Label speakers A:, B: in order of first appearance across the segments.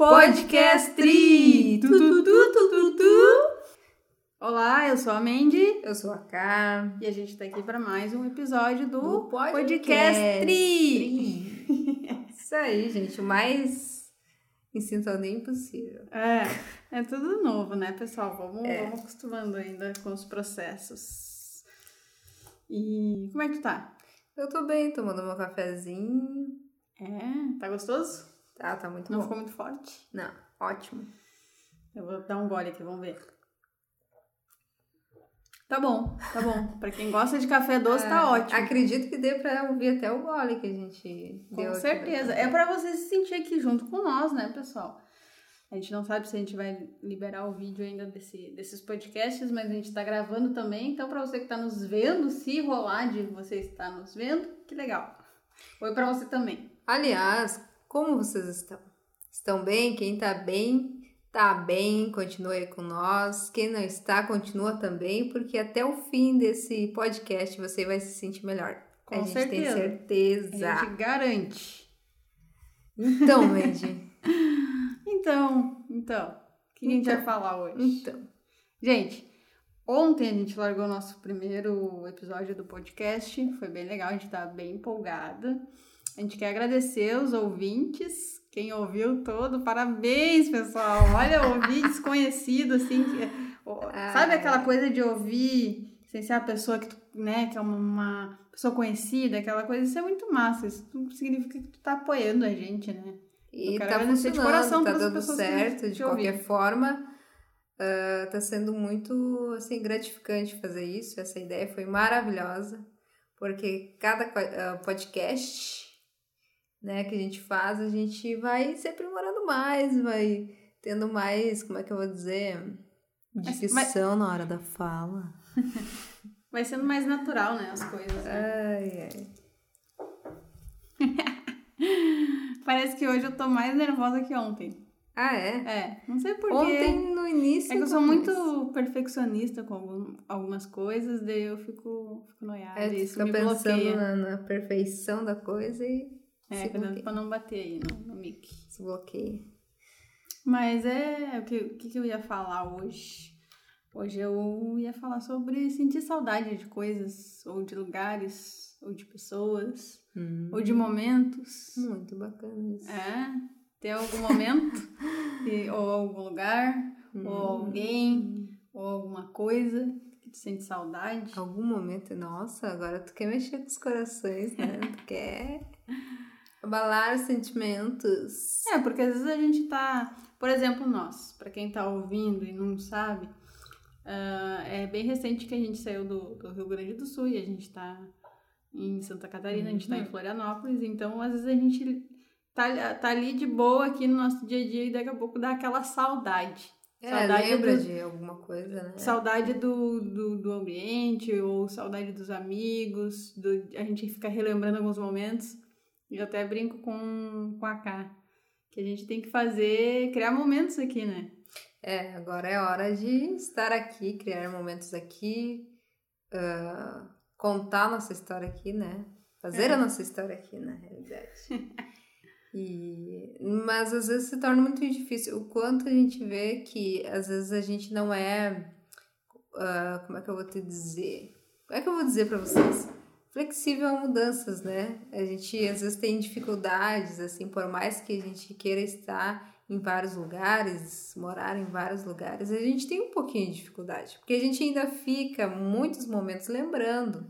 A: Podcast Tri! Tu, tu, tu, tu. Olá, eu sou a Mandy
B: Eu sou a Ká.
A: e a gente tá aqui para mais um episódio do,
B: Do
A: Podcast,
B: Podcast
A: Tri!
B: Isso aí, gente. O mais em sintonia impossível.
A: É, é tudo novo, né, pessoal? Vamos,
B: É.
A: vamos acostumando ainda com os processos. E como é que tu tá?
B: Eu tô bem, tomando meu cafezinho.
A: É, tá gostoso?
B: Tá, tá muito
A: Não
B: bom.
A: ficou muito forte?
B: Não, ótimo.
A: Eu vou dar um gole aqui, vamos ver. Tá bom, tá bom. Pra quem gosta de café doce, tá
B: É,
A: ótimo.
B: Acredito que dê pra ouvir até o gole que a gente deu.
A: Com
B: aqui,
A: certeza.
B: né?
A: É pra você se sentir aqui junto com nós, né, pessoal? A gente não sabe se a gente vai liberar o vídeo ainda desse, desses podcasts, mas a gente tá gravando também. Então, pra você que tá nos vendo, se rolar de você estar nos vendo, que legal. Oi pra você também.
B: Aliás, como vocês estão? Estão bem? Quem tá bem, tá bem, continue aí com nós. Quem não está, continua também, porque até o fim desse podcast você vai se sentir melhor.
A: Com
B: a gente
A: certeza.
B: tem
A: A
B: certeza.
A: gente garante.
B: Então, Mandy.
A: Então, então, o que a gente
B: Então.
A: vai falar hoje?
B: então.
A: Gente, ontem a gente largou nosso primeiro episódio do podcast. Foi bem legal, a gente tá bem empolgada. A gente quer agradecer os ouvintes, quem ouviu todo. Parabéns, pessoal! Olha, ouvir desconhecido, assim. sabe aquela coisa de ouvir sem ser a pessoa que tu, né, que é uma, uma pessoa conhecida, aquela coisa, isso é muito massa. Isso significa que tu tá apoiando a gente, né?
B: E tá
A: agradecer de
B: funcionando,
A: coração
B: tá dando certo. De qualquer forma, ah, tá sendo muito assim, gratificante fazer isso. Essa ideia foi maravilhosa, porque cada ah, podcast né, que a gente faz, a gente vai se aprimorando mais, vai tendo mais, como é que eu vou dizer,
A: Mas-
B: dicção na hora da fala.
A: Vai sendo mais natural, né, as coisas. né?
B: Ai, ai.
A: Parece que hoje eu tô mais nervosa que ontem.
B: Ah, é?
A: É, não sei porquê.
B: Ontem, no início...
A: É que eu sou muito perfeccionista com algum- algumas coisas, daí eu fico, fico noiada.
B: É,
A: isso
B: fica
A: me
B: pensando
A: bloqueia.
B: na, na perfeição da coisa e
A: É, cuidado pra não bater aí no, no mic.
B: se bloqueia.
A: Mas é o que, o que eu ia falar hoje? Hoje eu ia falar sobre sentir saudade de coisas, ou de lugares, ou de pessoas,
B: Hum.
A: ou de momentos.
B: Muito bacana isso.
A: É, tem algum momento, e- ou algum lugar,
B: Hum.
A: ou alguém, ou alguma coisa que tu sente saudade.
B: Algum momento, nossa, agora tu quer mexer com os corações, né? tu quer abalar os sentimentos.
A: É, porque às vezes a gente tá, por exemplo, nós, pra quem tá ouvindo e não sabe, ah, é bem recente que a gente saiu do, do Rio Grande do Sul e a gente tá em Santa Catarina, a gente tá em
B: Uhum.
A: Florianópolis, então às vezes a gente tá, tá ali de boa aqui no nosso dia a dia e daqui a pouco dá aquela saudade.
B: É,
A: saudade
B: lembra
A: do-
B: de alguma coisa, né?
A: Saudade do, do, do ambiente, ou saudade dos amigos, do, a gente fica relembrando alguns momentos. Eu até brinco com, com a K, que a gente tem que fazer, criar momentos aqui, né?
B: É, agora é hora de estar aqui, criar momentos aqui, ah, contar a nossa história aqui, né? Fazer
A: É.
B: a nossa história aqui, na realidade. E, mas às vezes se torna muito difícil. O quanto a gente vê que às vezes a gente não é. ah, como é que eu vou te dizer? Como é que eu vou dizer pra vocês? Flexível a mudanças, né? A gente às vezes tem dificuldades, assim, por mais que a gente queira estar em vários lugares, morar em vários lugares, a gente tem um pouquinho de dificuldade, porque a gente ainda fica muitos momentos lembrando,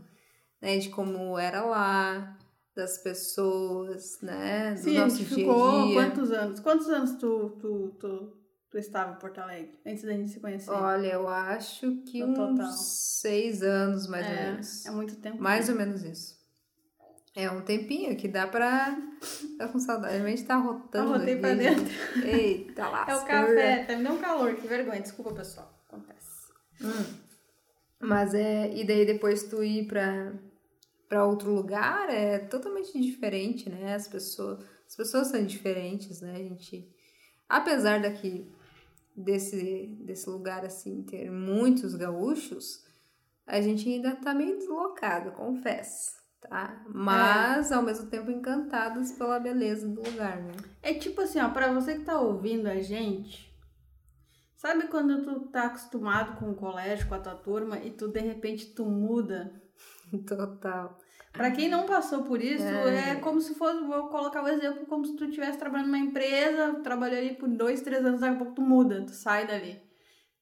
B: né, de como era lá, das pessoas, né, do
A: Sim, a
B: nosso
A: gente
B: dia
A: ficou
B: a dia.
A: quantos anos? Quantos anos tu, tu, tu, tu estava em Porto Alegre, antes da gente se conhecer?
B: Olha, eu acho que
A: No
B: uns
A: total.
B: seis anos, mais ou
A: é,
B: menos.
A: é muito tempo.
B: Mais
A: né?
B: ou menos isso. É um tempinho que dá pra ficar com saudade. A gente tá rotando.
A: Arrotei
B: aqui,
A: pra
B: gente. Eita,
A: É
B: lasca.
A: o café, tá me dando um calor, que vergonha, desculpa pessoal, acontece.
B: Hum. Mas é. E daí depois tu ir pra, pra outro lugar é totalmente diferente, né? As pessoas, as pessoas são diferentes, né? A gente. Apesar daqui desse, desse lugar assim ter muitos gaúchos, a gente ainda tá meio deslocado, confesso. tá? Mas, é. ao mesmo tempo, encantadas pela beleza do lugar, né?
A: É tipo assim, ó, pra você que tá ouvindo a gente, sabe quando tu tá acostumado com o colégio, com a tua turma, e tu, de repente, tu muda?
B: Total.
A: Para quem não passou por isso, é. é. como se fosse, vou colocar o um exemplo, como se tu estivesse trabalhando numa empresa, trabalhou ali por dois, três anos, daqui a pouco tu muda, tu sai dali.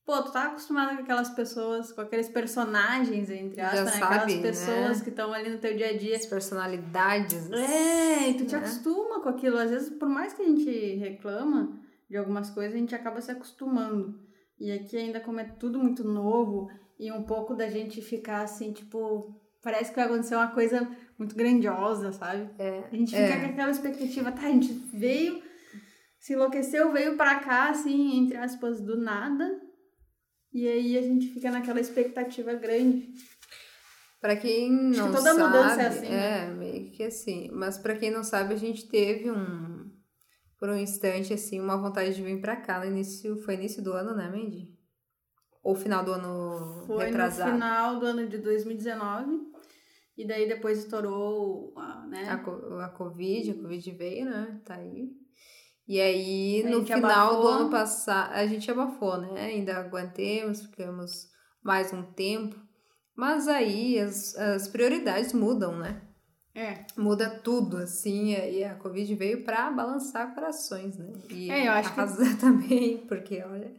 A: Pô, tu tá acostumado com aquelas pessoas, com aqueles personagens, entre aspas, né? Sabe, aquelas pessoas né? que estão ali no teu dia a dia.
B: As personalidades.
A: É, e tu te né? acostuma com aquilo. Às vezes, por mais que a gente reclama de algumas coisas, a gente acaba se acostumando. E aqui ainda como é tudo muito novo e um pouco da gente ficar assim, tipo, parece que vai acontecer uma coisa muito grandiosa, sabe?
B: É,
A: a gente fica
B: é.
A: com aquela expectativa, tá, a gente veio, se enlouqueceu, veio pra cá, assim, entre aspas, do nada, e aí a gente fica naquela expectativa grande.
B: Para quem não Acho que toda sabe, mudança é assim. Né? É, meio que assim. Mas para quem não sabe, a gente teve um por um instante assim uma vontade de vir para cá no início, foi início do ano, né, Mandy? Ou final do ano
A: foi
B: retrasado?
A: Foi no final do ano de 2019. E daí depois estourou a, né?
B: a, a Covid, a Covid veio, né? Tá aí. E aí, no final abafou. do ano passado, a gente abafou, né? Ainda aguentemos, ficamos mais um tempo. Mas aí as, as prioridades mudam, né?
A: É.
B: Muda tudo, assim, e a Covid veio pra balançar corações, né? E
A: é, eu acho
B: que... também, porque, olha...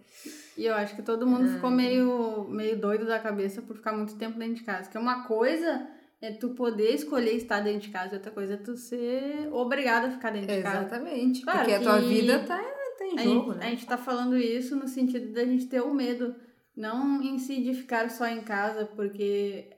A: E eu acho que todo mundo ah. ficou meio, meio doido da cabeça por ficar muito tempo dentro de casa. Que é uma coisa é tu poder escolher estar dentro de casa, outra coisa é tu ser obrigado a ficar dentro
B: Exatamente,
A: de
B: casa. Exatamente, claro porque a tua vida tá, tá em jogo,
A: a gente,
B: né?
A: A gente tá falando isso no sentido da gente ter o medo, não em si de ficar só em casa, porque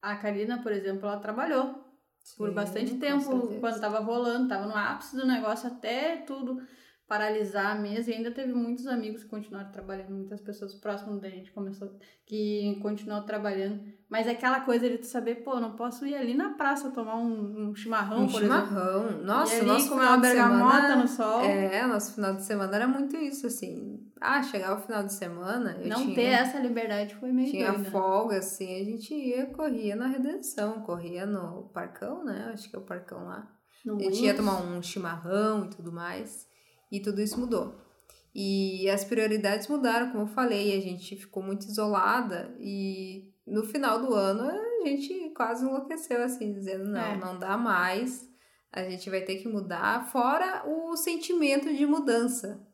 A: a Karina, por exemplo, ela trabalhou Sim, por bastante tempo, quando tava rolando, tava no ápice do negócio até tudo paralisar a mesa e ainda teve muitos amigos que continuaram trabalhando, muitas pessoas próximas da gente começou que continuou trabalhando, mas é aquela coisa de tu saber, pô, não posso ir ali na praça tomar um, um chimarrão,
B: um
A: por
B: chimarrão.
A: exemplo.
B: Nossa,
A: e ali
B: nosso
A: comer uma bergamota no sol.
B: É, nosso final de semana era muito isso, assim. Ah, chegar o final de semana,
A: não
B: tinha,
A: ter essa liberdade foi meio
B: Tinha
A: doida.
B: folga, assim, a gente ia, corria na redenção, corria no parcão, né? Acho que é o parcão lá. No a gente ia tomar um chimarrão e tudo mais. E tudo isso mudou. E as prioridades mudaram, como eu falei, a gente ficou muito isolada e no final do ano a gente quase enlouqueceu, assim, dizendo: não, é. não dá mais, a gente vai ter que mudar. Fora o sentimento de mudança,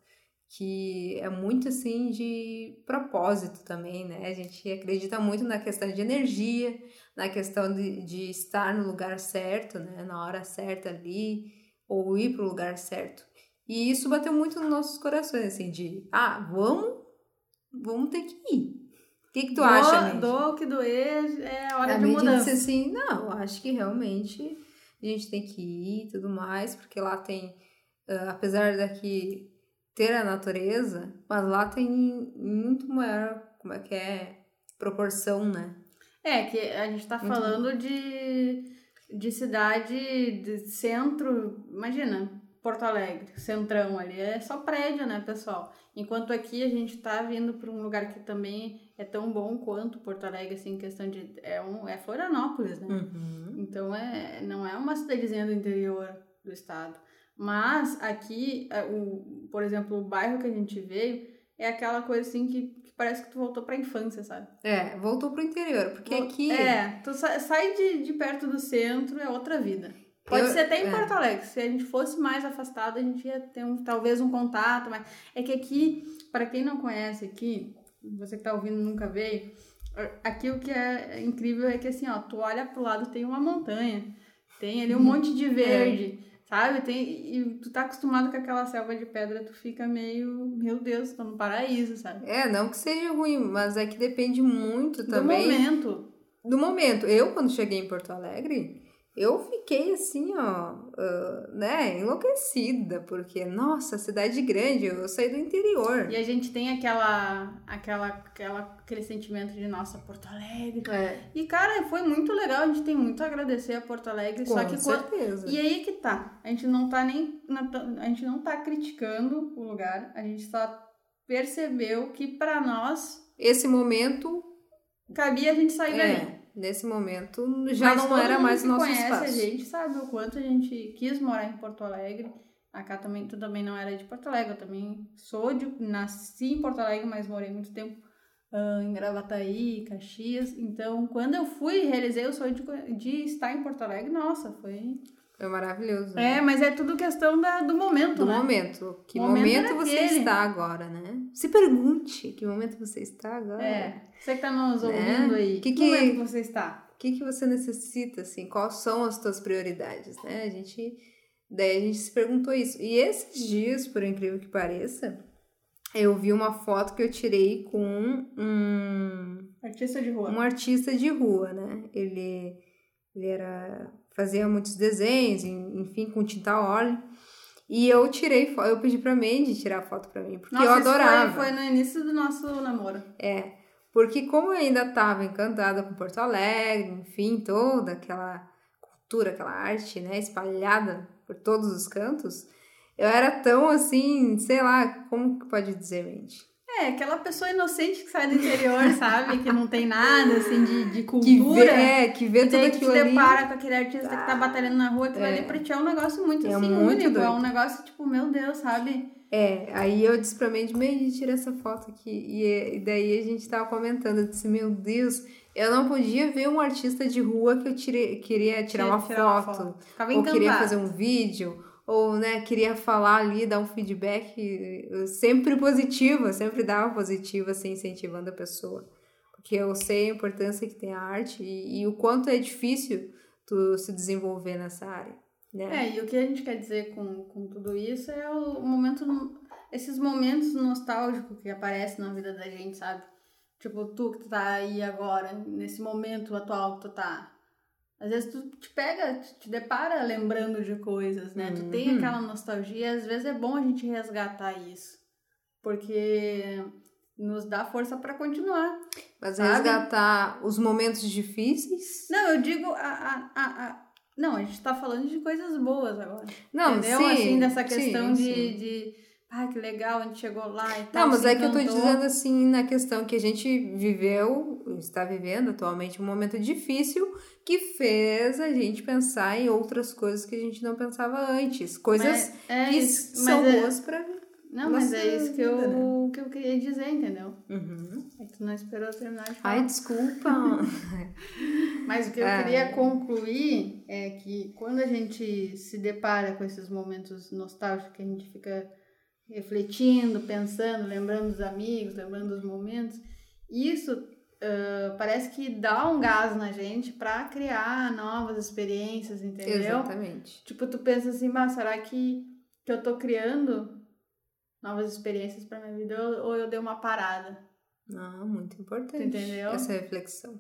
B: que é muito assim de propósito também, né? A gente acredita muito na questão de energia, na questão de, de estar no lugar certo, né? Na hora certa ali, ou ir para o lugar certo. E isso bateu muito nos nossos corações, assim, de, ah, vamos, vamos ter que ir. O que, que tu
A: do,
B: acha, Mandy?
A: Do que doer é a hora
B: a
A: de mudança.
B: disse assim, não, acho que realmente a gente tem que ir e tudo mais, porque lá tem, uh, apesar daqui ter a natureza, mas lá tem muito maior, como é que é, proporção, né?
A: É, que a gente tá falando de, de cidade, de centro, imagina, Porto Alegre, centrão ali, é só prédio, né, pessoal? Enquanto aqui a gente tá vindo para um lugar que também é tão bom quanto Porto Alegre, assim, em questão de. É, um, é Florianópolis, né?
B: Uhum.
A: Então é, não é uma cidadezinha do interior do estado. Mas aqui, é, o, por exemplo, o bairro que a gente veio é aquela coisa assim que, parece que tu voltou pra infância, sabe?
B: É, voltou pro interior, porque aqui.
A: É, tu sai de, de perto do centro, é outra vida. Pode eu, ser até em é. Porto Alegre. Se a gente fosse mais afastado, a gente ia ter um, talvez um contato, mas é que aqui, para quem não conhece aqui, você que tá ouvindo nunca veio, aqui o que é incrível é que assim, ó, tu olha pro lado tem uma montanha, tem ali um uhum. monte de verde, é. sabe? Tem e tu tá acostumado com aquela selva de pedra, tu fica meio, meu Deus, tô no paraíso, sabe?
B: É, não que seja ruim, mas é que depende muito também
A: do momento.
B: Do momento. Eu quando cheguei em Porto Alegre, eu fiquei assim, ó, uh, né, enlouquecida, porque, nossa, cidade grande, eu saí do interior.
A: E a gente tem aquela, aquela, aquela aquele sentimento de, nossa, Porto Alegre.
B: É.
A: E, cara, foi muito legal, a gente tem muito a agradecer a Porto Alegre,
B: Com
A: só que
B: certeza.
A: E aí que tá, a gente não tá nem, a gente não tá criticando o lugar, a gente só percebeu que para nós...
B: Esse momento...
A: Cabia a gente sair
B: é.
A: dali.
B: Nesse momento já
A: Mas
B: não era mais o nosso
A: conhece
B: espaço.
A: a gente sabe o quanto a gente quis morar em Porto Alegre. A Cá também, tu também não era de Porto Alegre, eu também sou de. Nasci em Porto Alegre, mas morei muito tempo ah, em Gravataí, Caxias. Então, quando eu fui e realizei o sonho de, de estar em Porto Alegre, nossa, foi.
B: Foi maravilhoso. né?
A: É, mas é tudo questão da, do momento,
B: Do
A: né?
B: momento. Que
A: momento
B: momento, você
A: aquele.
B: está agora, né? Se pergunte que momento você está agora.
A: É. Você que tá nos
B: Né?
A: ouvindo aí,
B: Que
A: que,
B: que-
A: momento você está?
B: O que, que você necessita, assim? Quais são as tuas prioridades, né? A gente... Daí a gente se perguntou isso. E esses dias, por incrível que pareça, eu vi uma foto que eu tirei com um,
A: Artista de rua.
B: um artista de rua, né? Ele, ele era fazia muitos desenhos, en- enfim, com tinta óleo. E eu tirei, eu pedi pra Mandy tirar foto pra mim, porque
A: Nossa,
B: eu adorava.
A: Foi, foi no início do nosso namoro.
B: É, porque como eu ainda estava encantada com Porto Alegre, enfim, toda aquela cultura, aquela arte, né, espalhada por todos os cantos, eu era tão assim, sei lá, como que pode dizer, Mandy?
A: É, aquela pessoa inocente que sai do interior, sabe? Que não tem nada, assim, de, de
B: Que
A: cultura.
B: vê, é, que vê
A: E
B: tudo aquilo
A: te
B: ali.
A: depara com aquele artista que tá batalhando na rua, aquilo
B: É.
A: ali pra ti é um negócio muito,
B: É
A: assim,
B: muito
A: único. É
B: doido.
A: um negócio, tipo, meu Deus, sabe?
B: É, aí eu disse pra Mandy, Mandy, tira essa foto aqui. E, e daí a gente tava comentando, eu disse, meu Deus, eu não podia ver um artista de rua que eu tirei, queria tirar uma
A: Tirar
B: foto.
A: Ficava
B: ou
A: encantada.
B: queria fazer um vídeo, ou né, queria falar ali, dar um feedback eh, sempre positivo, sempre dava positivo, assim, incentivando a pessoa. Porque eu sei a importância que tem a arte e, e o quanto é difícil tu se desenvolver nessa área, né?
A: É, e o que a gente quer dizer com, com tudo isso é o momento, esses momentos nostálgicos que aparecem na vida da gente, sabe? Tipo, tu que tá aí agora, nesse momento atual que tu tá. Às vezes tu te pega, te- depara lembrando de coisas, né? Tu tem
B: Uhum.
A: aquela nostalgia, às vezes é bom a gente resgatar isso. Porque nos dá força pra continuar.
B: Mas
A: sabe?
B: resgatar os momentos difíceis.
A: Não, eu digo a, a, a, a- Não, a gente tá falando de coisas boas agora.
B: Não,
A: Entendeu?
B: sim,
A: assim, dessa
B: sim,
A: questão de,
B: sim.
A: de. Ai, que legal, a gente chegou lá e tal.
B: Não, mas é que eu tô
A: encantou.
B: dizendo assim na questão que a gente viveu, está vivendo atualmente um momento difícil que fez a gente pensar em outras coisas que a gente não pensava antes. Coisas
A: é
B: que
A: isso,
B: são
A: é-
B: boas pra.
A: Não, mas é isso que,
B: vida,
A: eu,
B: né?
A: que eu queria dizer, entendeu?
B: Uhum.
A: É que tu não esperou terminar de falar.
B: Ai, desculpa.
A: Mas o que eu
B: Ai.
A: queria concluir é que quando a gente se depara com esses momentos nostálgicos, que a gente fica refletindo, pensando, lembrando dos amigos, lembrando dos momentos, isso ah, parece que dá um gás na gente pra criar novas experiências, entendeu?
B: Exatamente.
A: Tipo, tu pensa assim, mas será que, que eu tô criando novas experiências pra minha vida ou, eu dei uma parada?
B: Ah, muito importante.
A: Entendeu?
B: Essa reflexão.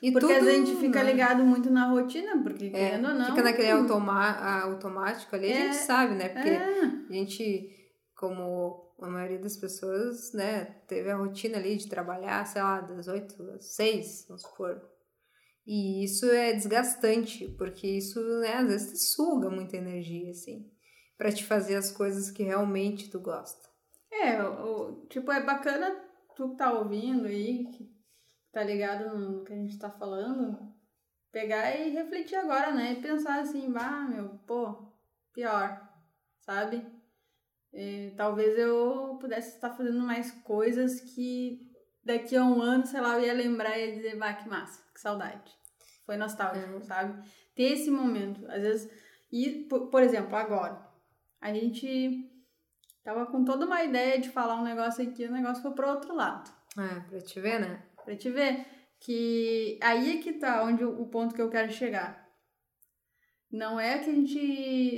B: E
A: Porque
B: tudo,
A: a gente fica
B: né?
A: ligado muito na rotina, porque
B: É,
A: querendo ou não.
B: fica naquele automa automático ali, a
A: É,
B: gente sabe, né? Porque
A: É,
B: a gente, como a maioria das pessoas, né, teve a rotina ali de trabalhar, sei lá, das 8 às 6, vamos supor. E isso é desgastante, porque isso, né, às vezes te suga muita energia, assim, pra te fazer as coisas que realmente tu gosta.
A: é o, tipo, é bacana tu que tá ouvindo aí, que tá ligado no que a gente tá falando, pegar e refletir agora, né? E pensar assim, bah, meu, pô, pior, sabe? É, talvez eu pudesse estar fazendo mais coisas que daqui a um ano, sei lá, eu ia lembrar e ia dizer, bah, que massa, que saudade. Foi nostálgico,
B: É.
A: sabe? Ter esse momento. Às vezes, e, por, por exemplo, agora, a gente tava com toda uma ideia de falar um negócio aqui, o negócio foi pro outro lado.
B: É, pra te ver, né?
A: Pra te ver que aí é que tá onde o o ponto que eu quero chegar. Não é que a gente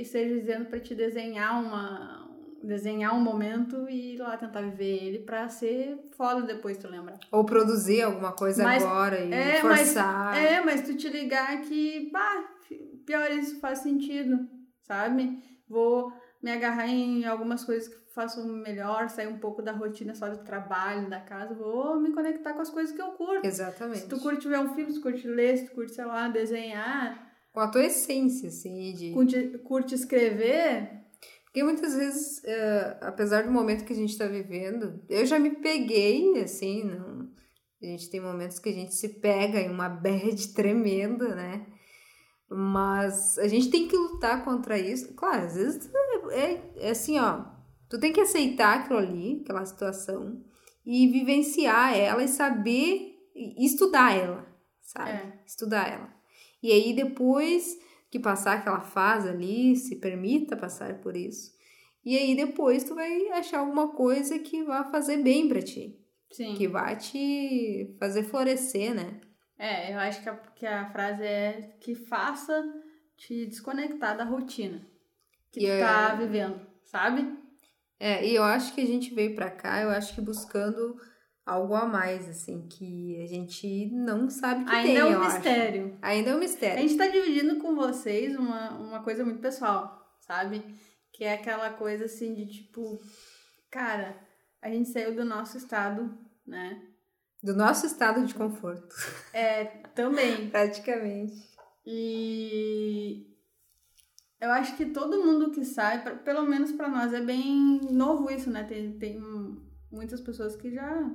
A: esteja dizendo pra te desenhar uma desenhar um momento e ir lá tentar viver ele pra ser foda depois tu lembrar.
B: Ou produzir alguma coisa
A: Mas-
B: agora e
A: é, mas-
B: forçar.
A: É, mas tu te ligar que, bah, pior isso faz sentido, sabe? Vou me agarrar em algumas coisas que façam melhor, sair um pouco da rotina só do trabalho, da casa, vou me conectar com as coisas que eu curto.
B: Exatamente.
A: Se tu curte ver um filme, se tu curte ler, se tu curte, sei lá, desenhar,
B: Com a tua essência, assim, de...
A: curte, curte escrever,
B: Porque muitas vezes, eh, apesar do momento que a gente está vivendo, eu já me peguei, assim, num- A gente tem momentos que a gente se pega em uma bad tremenda, né? Mas a gente tem que lutar contra isso. Claro, às vezes é, é assim, ó. Tu tem que aceitar aquilo ali, aquela situação, e vivenciar ela e saber e estudar ela, sabe?
A: É.
B: Estudar ela. E aí depois que passar aquela fase ali, se permita passar por isso. E aí depois tu vai achar alguma coisa que vai fazer bem para ti,
A: Sim.
B: que vai te fazer florescer, né?
A: É, eu acho que a, que a frase é que faça te desconectar da rotina que
B: E
A: tu
B: é-
A: tá vivendo, sabe?
B: É, e eu acho que a gente veio pra cá, eu acho que buscando algo a mais, assim, que a gente não sabe que
A: Ainda
B: tem,
A: é um
B: eu acho.
A: mistério.
B: Ainda é um
A: A
B: mistério.
A: gente tá dividindo com vocês uma, uma coisa muito pessoal, sabe? Que é aquela coisa assim de tipo, cara, a gente saiu do nosso estado, né?
B: Do nosso estado de conforto,
A: É, também.
B: praticamente.
A: E eu acho que todo mundo que sai, pelo menos pra nós, é bem novo isso, né? Tem, tem muitas pessoas que já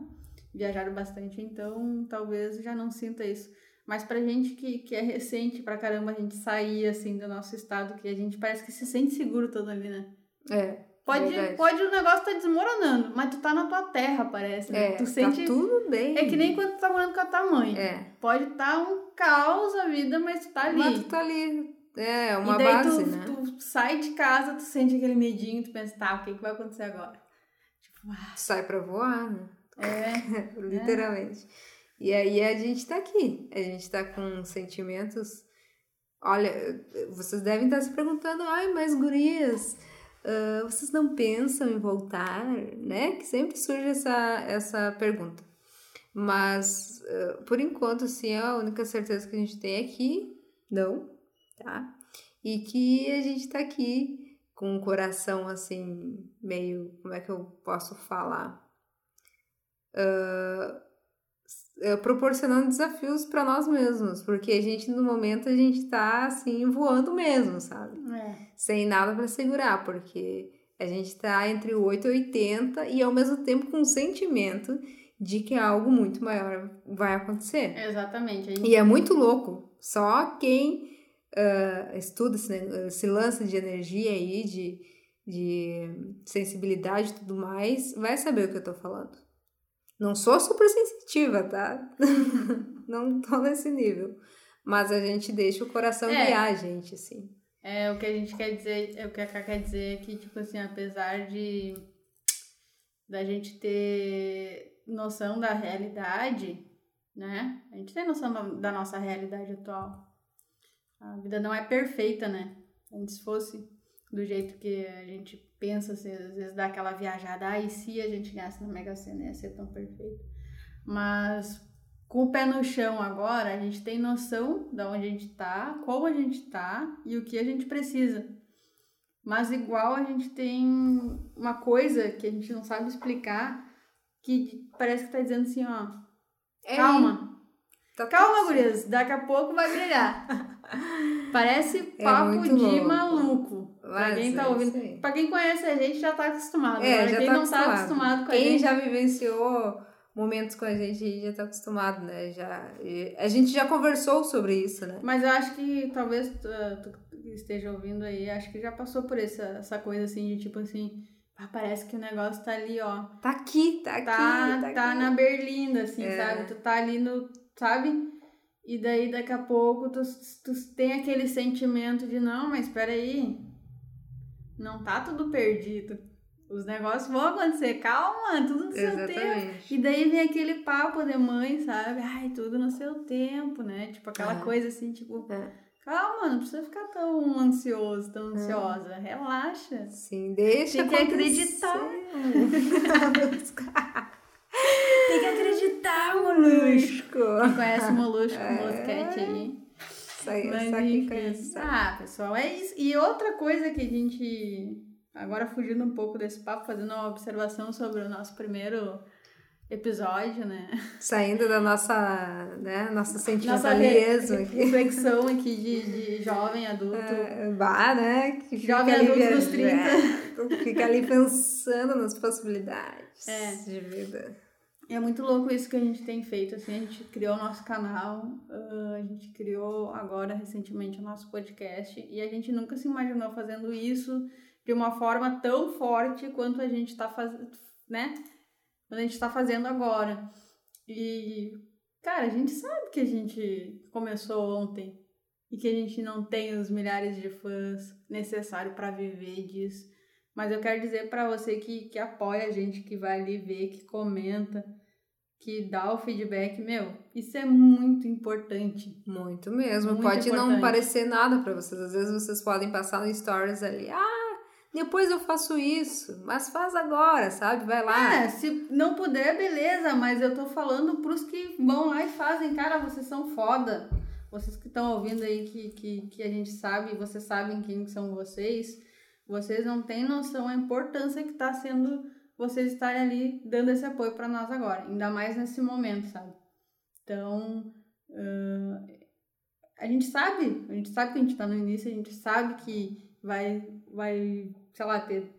A: viajaram bastante, então talvez já não sinta isso. Mas pra gente que, que é recente pra caramba, a gente sair assim do nosso estado, que a gente parece que se sente seguro todo ali, né?
B: É.
A: Pode,
B: Verdade.
A: pode o negócio tá desmoronando, mas tu tá na tua terra, parece, né?
B: É,
A: tu sente.
B: tá tudo bem.
A: É que nem quando tu tá morando com a tua mãe.
B: É,
A: Pode estar um caos a vida, mas tu tá ali.
B: mas tu tá ali. É, uma
A: e daí
B: base,
A: tu,
B: né?
A: tu sai de casa, tu sente aquele medinho, tu pensa, tá, o que, que vai acontecer agora? Tipo, ah,
B: Sai pra voar, né?
A: É.
B: Literalmente. E aí a gente tá aqui. A gente tá com sentimentos. Olha, vocês devem estar se perguntando, ai, mas gurias, ah, vocês não pensam em voltar, né? Que sempre surge essa, essa pergunta. Mas, ah, por enquanto, assim, a única certeza que a gente tem é que não, tá? E que a gente tá aqui com o coração, assim, meio. Como é que eu posso falar? Eh, proporcionando desafios para nós mesmos, porque a gente no momento a gente tá assim voando mesmo, sabe?
A: É.
B: Sem nada para segurar, porque a gente tá entre o 8 e 80 e ao mesmo tempo com o sentimento de que algo muito maior vai acontecer.
A: Exatamente. Gente-
B: E é muito louco. Só quem ah, estuda esse, esse lance de energia aí, de, de sensibilidade e tudo mais, vai saber o que eu tô falando. Não sou super sensitiva, tá? Não tô nesse nível. Mas a gente deixa o coração
A: É.
B: guiar a gente, assim.
A: É, o que a gente quer dizer, é o que a Ká quer dizer é que, tipo assim, apesar de da gente ter noção da realidade, né? A gente tem noção da, da nossa realidade atual. A vida não é perfeita, né? Antes fosse do jeito que a gente pensa, assim, às vezes dá aquela viajada, ah, e se a gente ganhasse na Mega Sena, ia ser tão perfeito. Mas com o pé no chão agora, a gente tem noção de onde a gente tá, como a gente tá e o que a gente precisa. Mas igual a gente tem uma coisa que a gente não sabe explicar, que parece que tá dizendo assim, ó,
B: É,
A: calma,
B: tá
A: calma, gurias, daqui a pouco vai brilhar. Parece
B: É
A: papo
B: muito
A: de
B: louco.
A: maluco. Pra quem tá
B: é
A: ouvindo. Pra quem conhece a gente já tá acostumado.
B: É,
A: Agora,
B: já
A: quem
B: tá
A: não tá
B: acostumado.
A: acostumado com a
B: Quem
A: gente.
B: já vivenciou momentos com a gente já tá acostumado, né? Já, a gente já conversou sobre isso, né?
A: Mas eu acho que talvez tu, tu esteja ouvindo aí, acho que já passou por essa, essa coisa assim de tipo assim, ah, parece que o negócio tá ali, ó.
B: Tá aqui, tá aqui,
A: Tá,
B: tá,
A: tá,
B: aqui.
A: na berlinda, assim,
B: É.
A: sabe? Tu tá ali no. Sabe? E daí daqui a pouco tu, tu tem aquele sentimento de não, mas peraí. Não tá tudo perdido. Os negócios vão acontecer, calma, tudo no seu tempo.
B: Exatamente.
A: E daí vem aquele papo de mãe, sabe? Ai, tudo no seu tempo, né? Tipo, aquela
B: É.
A: coisa assim, tipo,
B: É.
A: calma, não precisa ficar tão ansioso, tão ansiosa. Relaxa.
B: Sim, deixa
A: Tem que
B: acontecer.
A: acreditar. Tem que acreditar, molusco. Quem conhece o molusco, o
B: É.
A: mosquete aí.
B: Aí,
A: Mas,
B: só
A: enfim.
B: conhece.
A: Ah, pessoal, é isso. E outra coisa que a gente. Agora fugindo um pouco desse papo, fazendo uma observação sobre o nosso primeiro episódio, né?
B: Saindo da nossa, né, nossa
A: Nossa
B: sentimentalismo
A: re-
B: aqui.
A: reflexão aqui de, de jovem adulto.
B: É, Bah, né? Que
A: Jovem adulto dos
B: viajando, Fica ali pensando nas possibilidades
A: É.
B: de vida.
A: É muito louco isso que a gente tem feito, assim, a gente criou o nosso canal, a gente criou agora recentemente o nosso podcast e a gente nunca se imaginou fazendo isso de uma forma tão forte quanto a gente está fazendo, né? Quando a gente está fazendo agora. E, cara, a gente sabe que a gente começou ontem e que a gente não tem os milhares de fãs necessários para viver disso. Mas eu quero dizer para você que, que apoia a gente, que vai ali ver, que comenta, que dá o feedback, meu, isso é muito importante.
B: Muito mesmo.
A: Muito
B: Pode não
A: importante.
B: parecer nada para vocês. Às vezes vocês podem passar no stories ali, ah, depois eu faço isso, mas faz agora, sabe? Vai lá.
A: É, se não puder, beleza, mas eu tô falando pros que vão lá e fazem. Cara, vocês são foda. Vocês que estão ouvindo aí, que, que, que a gente sabe, vocês sabem quem são vocês. Vocês não têm noção a importância que tá sendo vocês estarem ali dando esse apoio para nós agora. Ainda mais nesse momento, sabe? Então, ah, a gente sabe, a gente sabe que a gente tá no início, a gente sabe que vai, vai sei lá, ter